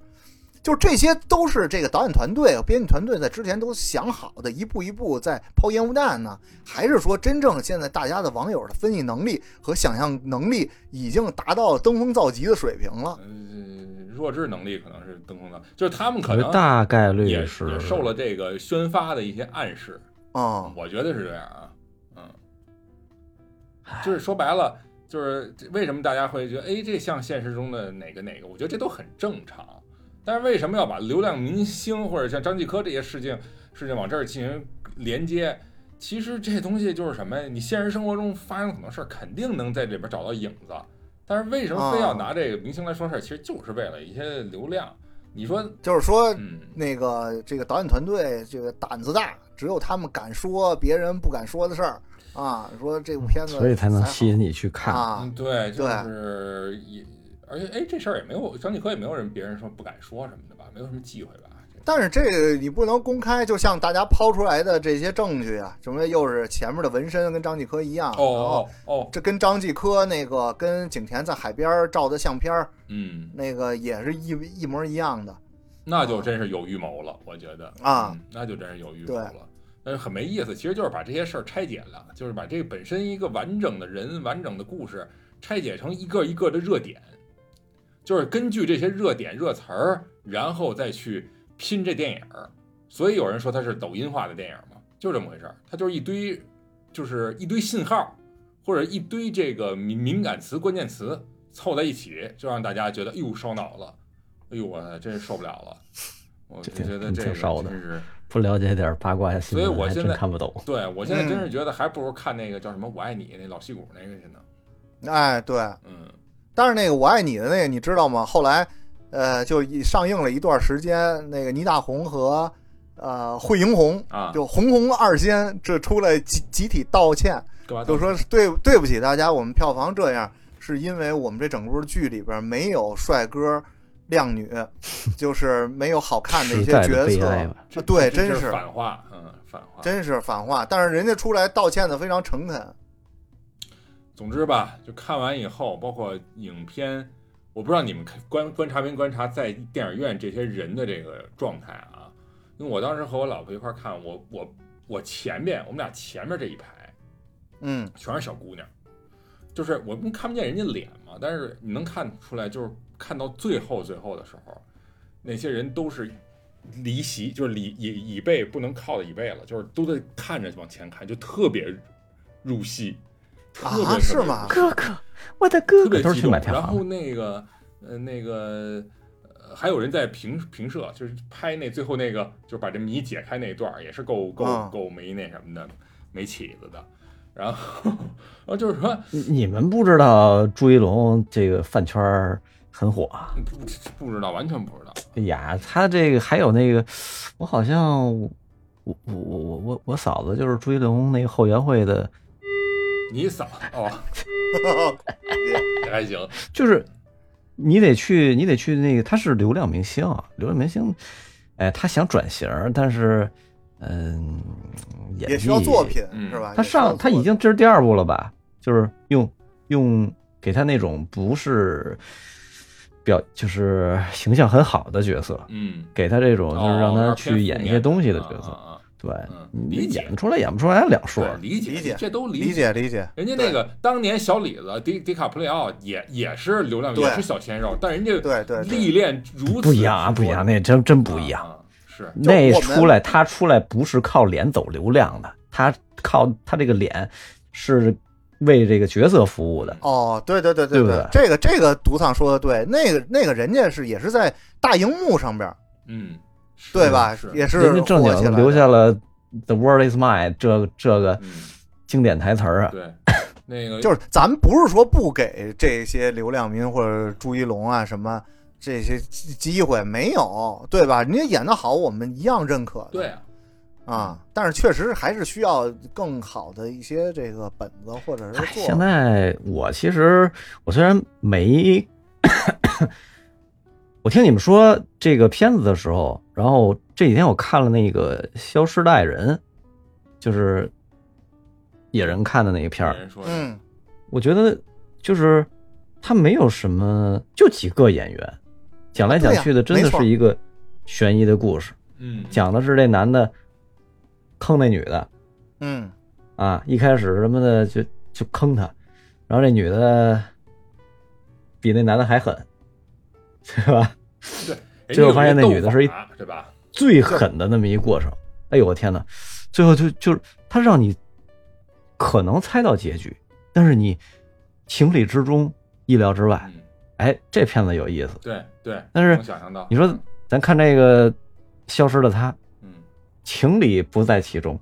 就这些都是这个导演团队、编剧团队在之前都想好的，一步一步在抛烟雾弹呢？还是说真正现在大家的网友的分析能力和想象能力已经达到登峰造极的水平了？嗯，弱智能力可能是登峰造，就是他们可能大概率也是也受了这个宣发的一些暗示，啊、我觉得是这样啊，嗯，就是说白了，就是为什么大家会觉得，哎，这像现实中的哪个哪个？我觉得这都很正常。但是为什么要把流量明星或者像张继科这些事情事情往这儿进行连接？其实这东西就是什么呀？你现实生活中发生很多事儿，肯定能在里边找到影子。但是为什么非要拿这个明星来说事儿？其实就是为了一些流量。你说，就是说嗯，那个这个导演团队这个胆子大，只有他们敢说别人不敢说的事儿啊。说这部片子，所以才能吸引你去看。啊嗯，。对，就是也，而且哎，这事儿也没有张继科也没有人别人说不敢说什么的吧，没有什么忌讳吧？但是这个你不能公开，就像大家抛出来的这些证据啊，什么又是前面的纹身跟张继科一样，哦哦哦，这跟张继科那个跟景甜在海边照的相片儿，嗯，那个也是一一模一样的。那就真是有预谋了，我觉得啊嗯那就真是有预谋了。但是很没意思，其实就是把这些事儿拆解了，就是把这个本身一个完整的人、完整的故事拆解成一个一个的热点，就是根据这些热点、热词儿，然后再去拼这电影儿。所以有人说它是抖音化的电影嘛，就这么回事儿。它就是一堆，就是一堆信号或者一堆这个敏敏感词、关键词凑在一起，就让大家觉得哎呦烧脑了，哎呦我真是受不了了。我就觉得这个挺烧的真是。不了解点八卦新闻，还所以我现在真看不懂。对我现在嗯真是觉得还不如看那个叫什么“我爱你”那老戏骨那个去呢。哎，对，嗯，但是那个我爱你的那个你知道吗？后来，呃，就一上映了一段时间，那个倪大红和呃惠英红啊就红红二仙这出来集集体道歉，对吧？就说对对不起大家，我们票房这样是因为我们这整部剧里边没有帅哥靓女，就是没有好看的一些角色。对，真是反话，嗯，反话。真是反话，但是人家出来道歉的非常诚恳。总之吧，就看完以后，包括影片，我不知道你们看观观察没观察在电影院这些人的这个状态啊。因为我当时和我老婆一块儿看，我我我前面我们俩前面这一排嗯，全是小姑娘，就是我们看不见人家脸嘛，但是你能看出来，就是看到最后最后的时候，那些人都是离席，就是离椅椅背不能靠的椅背了，就是都在看着往前看，就特别入戏，啊是吗哥哥，我的哥哥都是去买。票然后。那个呃那个呃还有人在评评社，就是拍那最后那个就是把这谜解开那一段儿，也是够够啊够没那什么的，没起子的。然后然后就是说你你们不知道朱一龙这个饭圈儿很火啊？不不知道，完全不知道。哎呀，他这个还有那个，我好像我我我我我我嫂子就是朱一龙那个后援会的，你嫂哦，也还行，就是你得去你得去那个，他是流量明星啊，流量明星，哎，他想转型，但是嗯，演也需要作品嗯是吧？他上他已经这是第二部了吧？就是用用给他那种不是表就是形象很好的角色，嗯，给他这种就是让他哦去演一些东西的角色。对嗯，你理解演得出来演不出来两说。理解理解这都理解理解。人家那个当年小李子迪迪卡普里奥也也是流量，也是小鲜肉，但人家对对对历练如此不一样啊，不一样，那真真不一样。啊，是那我出来他出来不是靠脸走流量的，他靠他这个脸是为这个角色服务的。哦，对对对对对这个这个独藏说的对，那个那个人家是也是在大荧幕上边，嗯，是对吧？是，也是人家正经留下了 “The world is mine” 这这个嗯，经典台词儿啊。对，那个就是咱们不是说不给这些流量明星或者朱一龙啊什么这些机机会，没有，对吧？人家演的好，我们一样认可的。对啊，啊，但是确实还是需要更好的一些这个本子或者是哎，做。现在我其实我虽然没，我听你们说这个片子的时候，然后这几天我看了那个《消失的爱人》，就是野人看的那个片儿嗯，我觉得就是他没有什么，就几个演员，讲来讲去的真的是一个悬疑的故事，嗯，讲的是这男的坑那女的，嗯，啊，一开始什么的就就坑他，然后这女的比那男的还狠，对吧？对，最后发现那女的是一对吧？最狠的那么一过程。哎呦我天哪！最后就就是他让你可能猜到结局，但是你情理之中，意料之外。嗯，哎，这片子有意思。对对，但是你说咱看这个《消失的她》，嗯，情理不在其中，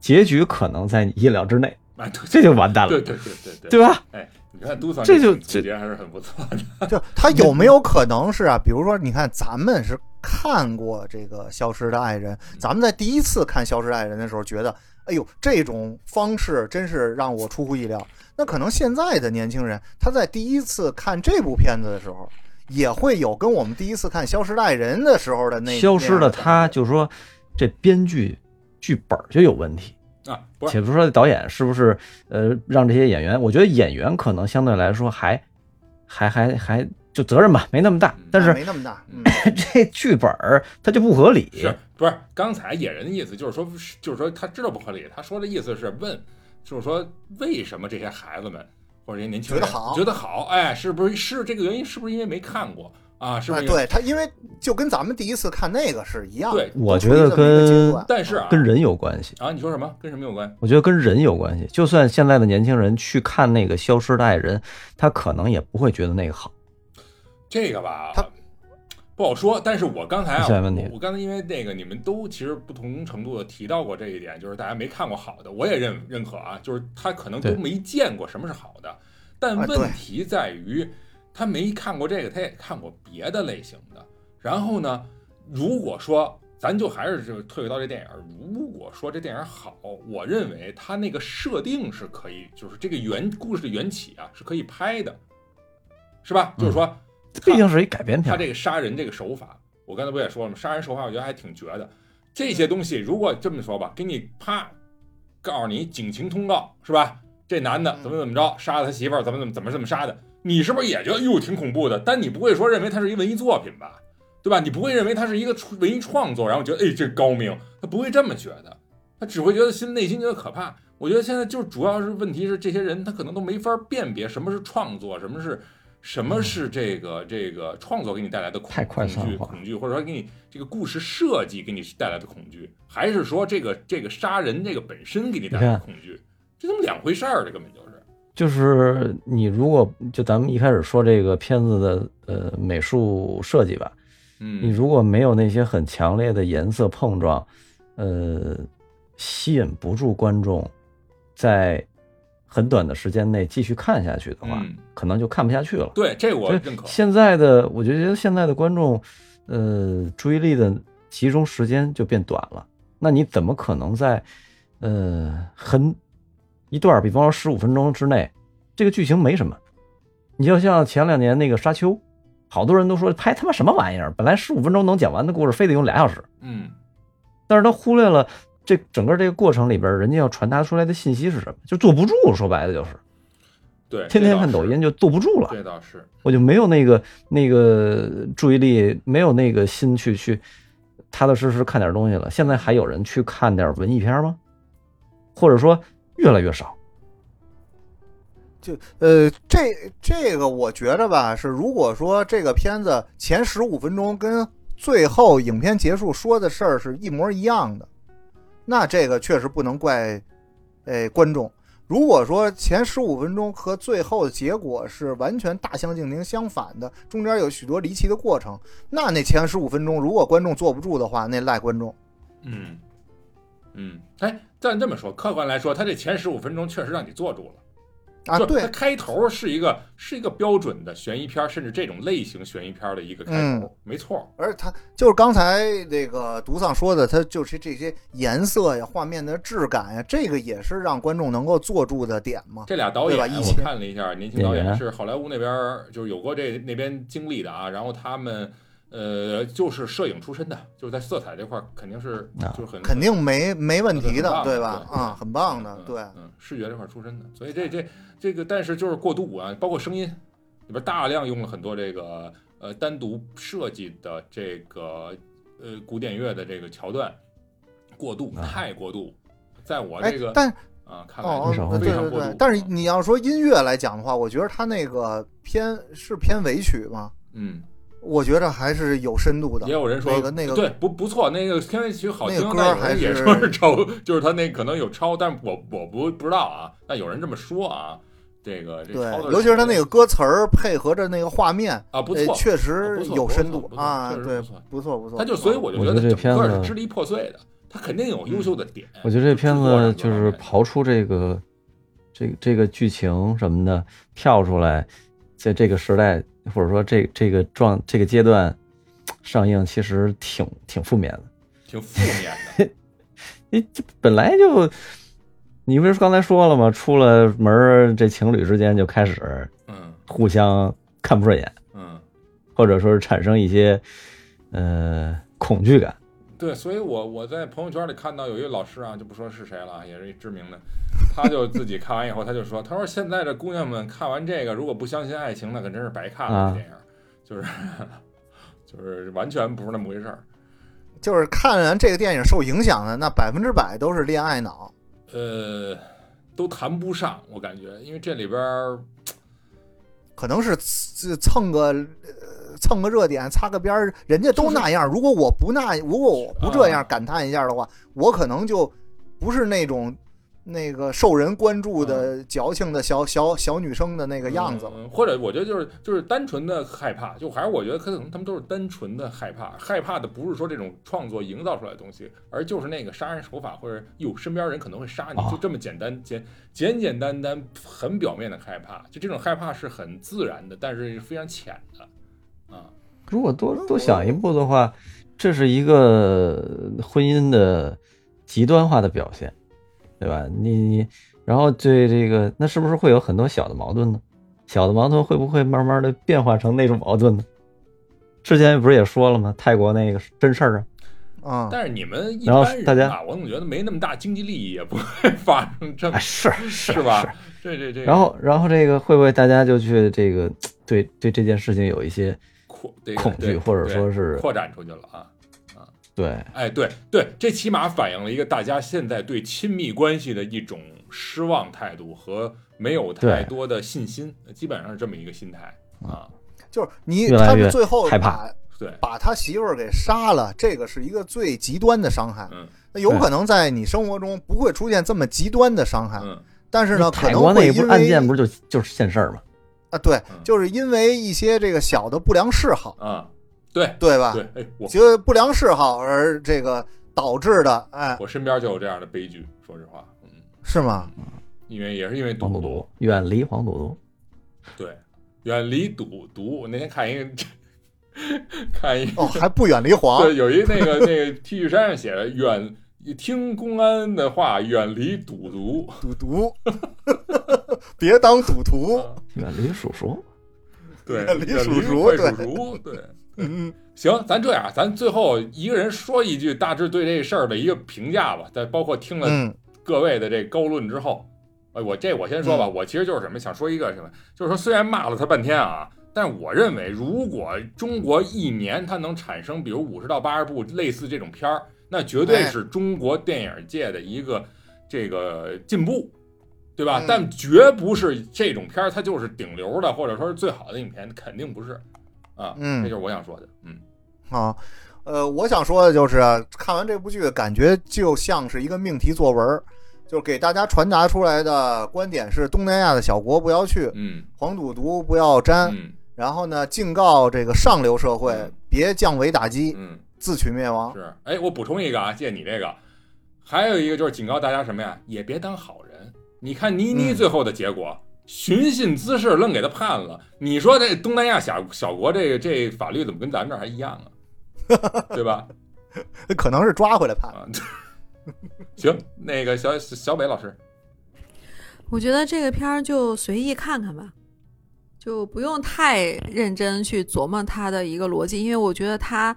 结局可能在你意料之内，啊，这就完蛋了，对对对对对，对吧？哎，你看杜桑这就解决还是很不错的，就他有没有可能是啊？比如说，你看咱们是看过这个《消失的爱人》，咱们在第一次看《消失的爱人》的时候，觉得，哎呦，这种方式真是让我出乎意料。那可能现在的年轻人，他在第一次看这部片子的时候，也会有跟我们第一次看《消失的爱人》的时候的那消失的他，就是说这编剧剧本就有问题。啊，不是且不说导演是不是呃让这些演员，我觉得演员可能相对来说还还还还就责任吧没那么大嗯，但是没那么大。嗯，这剧本儿它就不合理。是不是？刚才野人的意思就是说，就是说他知道不合理，他说的意思是问，就是说为什么这些孩子们或者这些年轻人觉得好觉得好，哎，是不是是这个原因？是不是因为没看过啊？是不哎，是？对他，因为就跟咱们第一次看那个是一样的。对我觉得跟但是啊，跟人有关系，啊，你说什么？跟什么有关？我觉得跟人有关系。就算现在的年轻人去看那个《消失的爱人》，他可能也不会觉得那个好。这个吧他，不好说。但是我刚才啊，我我刚才因为那个你们都其实不同程度的提到过这一点，就是大家没看过好的，我也认认可啊，就是他可能都没见过什么是好的。但问题在于，他没看过这个，他也看过别的类型的。然后呢，如果说咱就还是就退回到这电影。如果说这电影好，我认为他那个设定是可以，就是这个原故事的缘起啊是可以拍的，是吧？就是说，毕竟是一改编片他，这个杀人这个手法，我刚才不也说了吗？杀人手法我觉得还挺绝的。这些东西如果这么说吧，给你啪告诉你警情通告是吧？这男的怎么怎么着，杀了他媳妇儿，怎么怎么怎么怎么杀的，你是不是也觉得哟挺恐怖的？但你不会说认为它是一文艺作品吧？对吧？你不会认为它是一个文艺创作，然后觉得哎这高明，他不会这么觉得，他只会觉得心内心觉得可怕。我觉得现在就是主要是问题是这些人他可能都没法辨别什么是创作，什么是 什么是这个这个创作给你带来的恐恐惧恐惧，或者说给你这个故事设计给你带来的恐惧，还是说这个这个杀人这个本身给你带来的恐惧，这他妈两回事儿，这根本就是。就是你如果就咱们一开始说这个片子的呃美术设计吧，嗯你嗯，如果没有那些很强烈的颜色碰撞，呃，吸引不住观众，在很短的时间内继续看下去的话，嗯可能就看不下去了。对，这我认可。现在的，我就觉得现在的观众，呃，注意力的集中时间就变短了。那你怎么可能在，呃，很一段儿，比方说十五分钟之内，这个剧情没什么？你就像前两年那个《沙丘》，好多人都说拍他妈什么玩意儿，本来十五分钟能讲完的故事，非得用俩小时。嗯，但是他忽略了这整个这个过程里边，人家要传达出来的信息是什么，就坐不住。说白了就是，对，天天看抖音就坐不住了。这倒是。我就没有那个那个注意力，没有那个心去去踏踏实实看点东西了。现在还有人去看点文艺片吗？或者说越来越少？就呃，这这个我觉着吧，是如果说这个片子前十五分钟跟最后影片结束说的事儿是一模一样的，那这个确实不能怪哎观众。如果说前十五分钟和最后的结果是完全大相径庭、相反的，中间有许多离奇的过程，那那前十五分钟如果观众坐不住的话，那赖观众。嗯，嗯，哎，但这么说，客观来说，他这前十五分钟确实让你坐住了。啊，对它对，开头是一个是一个标准的悬疑片，甚至这种类型悬疑片的一个开头，嗯没错。而他就是刚才那个独丧说的，他就是这些颜色呀、画面的质感呀，这个也是让观众能够坐住的点嘛。这俩导演我看了一下，年轻导演是好莱坞那边就是有过这那边经历的啊，然后他们呃就是摄影出身的，就是在色彩这块儿肯定是啊就是很肯定没没问题的，对吧？对啊，很棒的嗯，对。嗯，视觉这块儿出身的，所以这这这个，但是就是过渡啊，包括声音里边大量用了很多这个呃单独设计的这个呃古典乐的这个桥段，过渡啊太过度，在我哎这个，但啊看来非常过度。。对但是你要说音乐来讲的话，我觉得他那个偏是偏尾曲嘛，嗯，我觉得还是有深度的也。有人说那个那个对不不错，那个片尾曲好听那，个歌还是也说是抄，就是他那可能有抄，但是我我不不知道啊，但有人这么说啊，这个这对，尤其是他那个歌词儿配合着那个画面，啊不错，呃确实有深度啊，对不错，不错。他就所以我就觉得这片子是支离破碎的，他肯定有优秀的点。我觉得这片子就是刨出这个这个这个剧情什么的，跳出来，在这个时代或者说这这个状这个阶段上映，其实挺挺负面的。挺负面的。你这本来就，你不是刚才说了吗？出了门儿，这情侣之间就开始嗯互相看不顺眼，嗯，或者说是产生一些呃恐惧感。对，所以我我在朋友圈里看到有一个老师啊，就不说是谁了，也是一知名的，他就自己看完以后，他就说，他说现在的姑娘们看完这个，如果不相信爱情，那可真是白看了。电影就是 就是完全不是那么回事儿。就是看完这个电影受影响的，那百分之百都是恋爱脑。呃，都谈不上，我感觉，因为这里边儿可能是蹭蹭个呃蹭个热点，擦个边儿，人家都那样。如果我不那，如果我不这样啊感叹一下的话，我可能就不是那种那个受人关注的矫情的小小小女生的那个样子了。嗯或者我觉得就是就是单纯的害怕，就还是我觉得可能他们都是单纯的害怕，害怕的不是说这种创作营造出来的东西，而就是那个杀人手法或者哟身边人可能会杀你，哦就这么简单简简简单单很表面的害怕，就这种害怕是很自然的，但是非常浅的啊。如果多多想一步的话，这是一个婚姻的极端化的表现，对吧？你你，然后对这个，那是不是会有很多小的矛盾呢？小的矛盾会不会慢慢的变化成那种矛盾呢？之前不是也说了吗？泰国那个真事儿啊，啊，但是你们一然后般人大家吧，我总觉得没那么大经济利益，也不会发生这么哎，是 是是吧是？这这这，然后然后这个会不会大家就去这个对对这件事情有一些恐惧或者说是扩展出去了啊啊。对哎，对对，这起码反映了一个大家现在对亲密关系的一种失望态度和没有太多的信心，基本上是这么一个心态啊。就是你越来越他们最后害怕把对，把他媳妇儿给杀了，这个是一个最极端的伤害。嗯那有可能在你生活中不会出现这么极端的伤害，嗯但是呢，可泰能国那不是会因为案件不是就就是现事儿吗？啊，对嗯，就是因为一些这个小的不良嗜好，啊，对对吧？对，哎，我就不良嗜好而这个导致的，哎，我身边就有这样的悲剧，说实话，嗯，是吗？因为也是因为赌黄赌毒，远离黄赌毒。对，远离赌毒。我那天看一个，看一个，哦，还不远离黄对，有一那个那个 T 恤衫上写着远。听公安的话，远离赌毒。赌毒，别当赌徒。啊远离叔叔，对，远离远叔叔坏对叔叔，对。嗯，行，咱这样，咱最后一个人说一句大致对这事儿的一个评价吧。再包括听了嗯各位的这高论之后，哎，我这我先说吧，我其实就是什么，想说一个什么，就是说虽然骂了他半天啊，但是我认为，如果中国一年它能产生比如五十到八十部类似这种片儿，那绝对哎是中国电影界的一个这个进步。对吧？嗯但绝不是这种片儿，它就是顶流的，或者说是最好的影片，肯定不是啊。嗯这就是我想说的。嗯啊，呃，我想说的就是，看完这部剧，感觉就像是一个命题作文，就是给大家传达出来的观点是：东南亚的小国不要去，嗯黄赌毒不要沾，嗯然后呢，警告这个上流社会嗯别降维打击，嗯，自取灭亡。是。哎，我补充一个啊，借你这个，还有一个就是警告大家什么呀？也别当好人。你看倪妮嗯最后的结果，寻衅滋事，愣给他判了。你说这东南亚小小国这个这法律怎么跟咱们这儿还一样啊？对吧？可能是抓回来判。啊，行，那个小小北老师，我觉得这个片儿就随意看看吧，就不用太认真去琢磨他的一个逻辑，因为我觉得它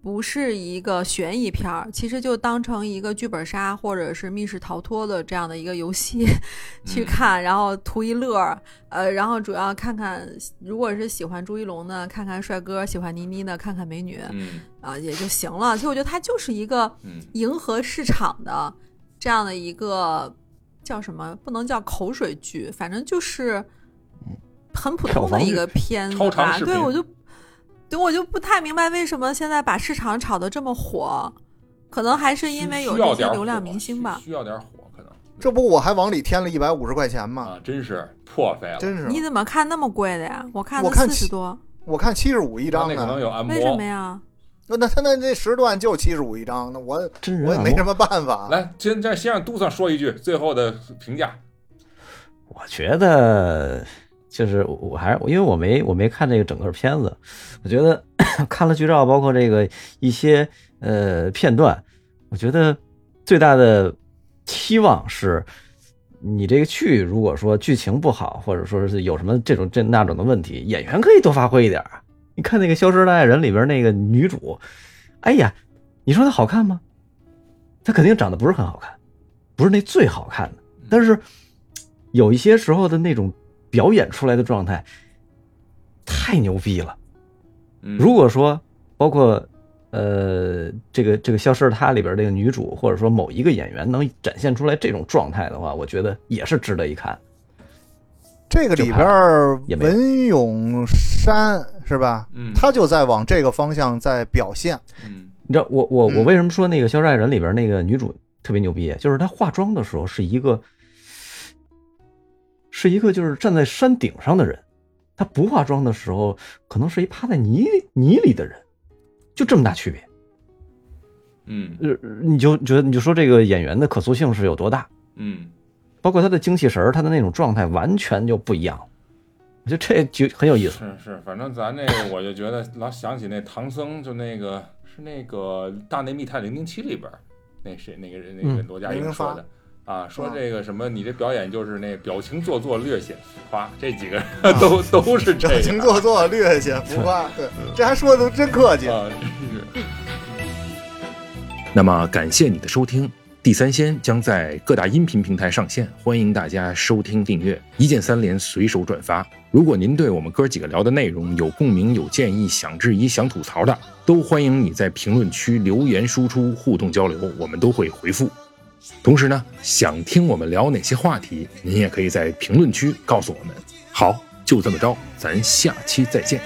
不是一个悬疑片儿，其实就当成一个剧本杀或者是密室逃脱的这样的一个游戏去看，然后图一乐儿。呃，然后主要看看，如果是喜欢朱一龙的，看看帅哥；喜欢倪妮的，看看美女嗯啊、也就行了。所以我觉得它就是一个嗯迎合市场的这样的一个叫什么？不能叫口水剧，反正就是很普通的一个片子吧。对，我就对我就不太明白为什么现在把市场炒得这么火，可能还是因为有需要点这些流量明星吧需。要点火可能这不我还往里添了一百五十块钱吗？啊，真是破费了。真是，你怎么看那么贵的呀？我看的我看七四十多，我看七十五一张他那可能。有按摩。为什么呀？那那他那这时段就七十五一张，那我我也没什么办法。来，先这先让杜桑说一句最后的评价。我觉得就是我还是因为我没我没看这个整个片子，我觉得 看了剧照，包括这个一些呃片段，我觉得最大的期望是，你这个剧如果说剧情不好，或者说是有什么这种这那种的问题，演员可以多发挥一点。你看那个《消失的爱人》里边那个女主，哎呀，你说她好看吗？她肯定长得不是很好看，不是那最好看的，但是有一些时候的那种表演出来的状态太牛逼了。嗯，如果说包括呃这个这个《消失的她》里边这个女主，或者说某一个演员能展现出来这种状态的话，我觉得也是值得一看。这个里边文咏珊是吧？嗯他就在往这个方向在表现。嗯你知道我我嗯我为什么说那个《消失爱人》里边那个女主特别牛逼？就是她化妆的时候是一个是一个就是站在山顶上的人，他不化妆的时候可能是一趴在泥泥里的人，就这么大区别。嗯呃，你就觉得你就说这个演员的可塑性是有多大？嗯包括他的精气神儿，他的那种状态完全就不一样。我觉得这就很有意思。是是，反正咱那个我就觉得老想起那唐僧，就那个是那个《大内密探零零七》里边那谁那个人那个嗯罗家英说的。啊，说这个什么，你这表演就是那表情做作，略显浮夸，这几个人都、都是这表情做作，略显浮夸。对，这还说的都真客气。啊，真是。那么感谢你的收听，《地三鲜》将在各大音频平台上线，欢迎大家收听订阅，一键三连，随手转发。如果您对我们哥几个聊的内容有共鸣、有建议、想质疑、想吐槽的，都欢迎你在评论区留言输出，互动交流，我们都会回复。同时呢，想听我们聊哪些话题，您也可以在评论区告诉我们。好，就这么着，咱下期再见。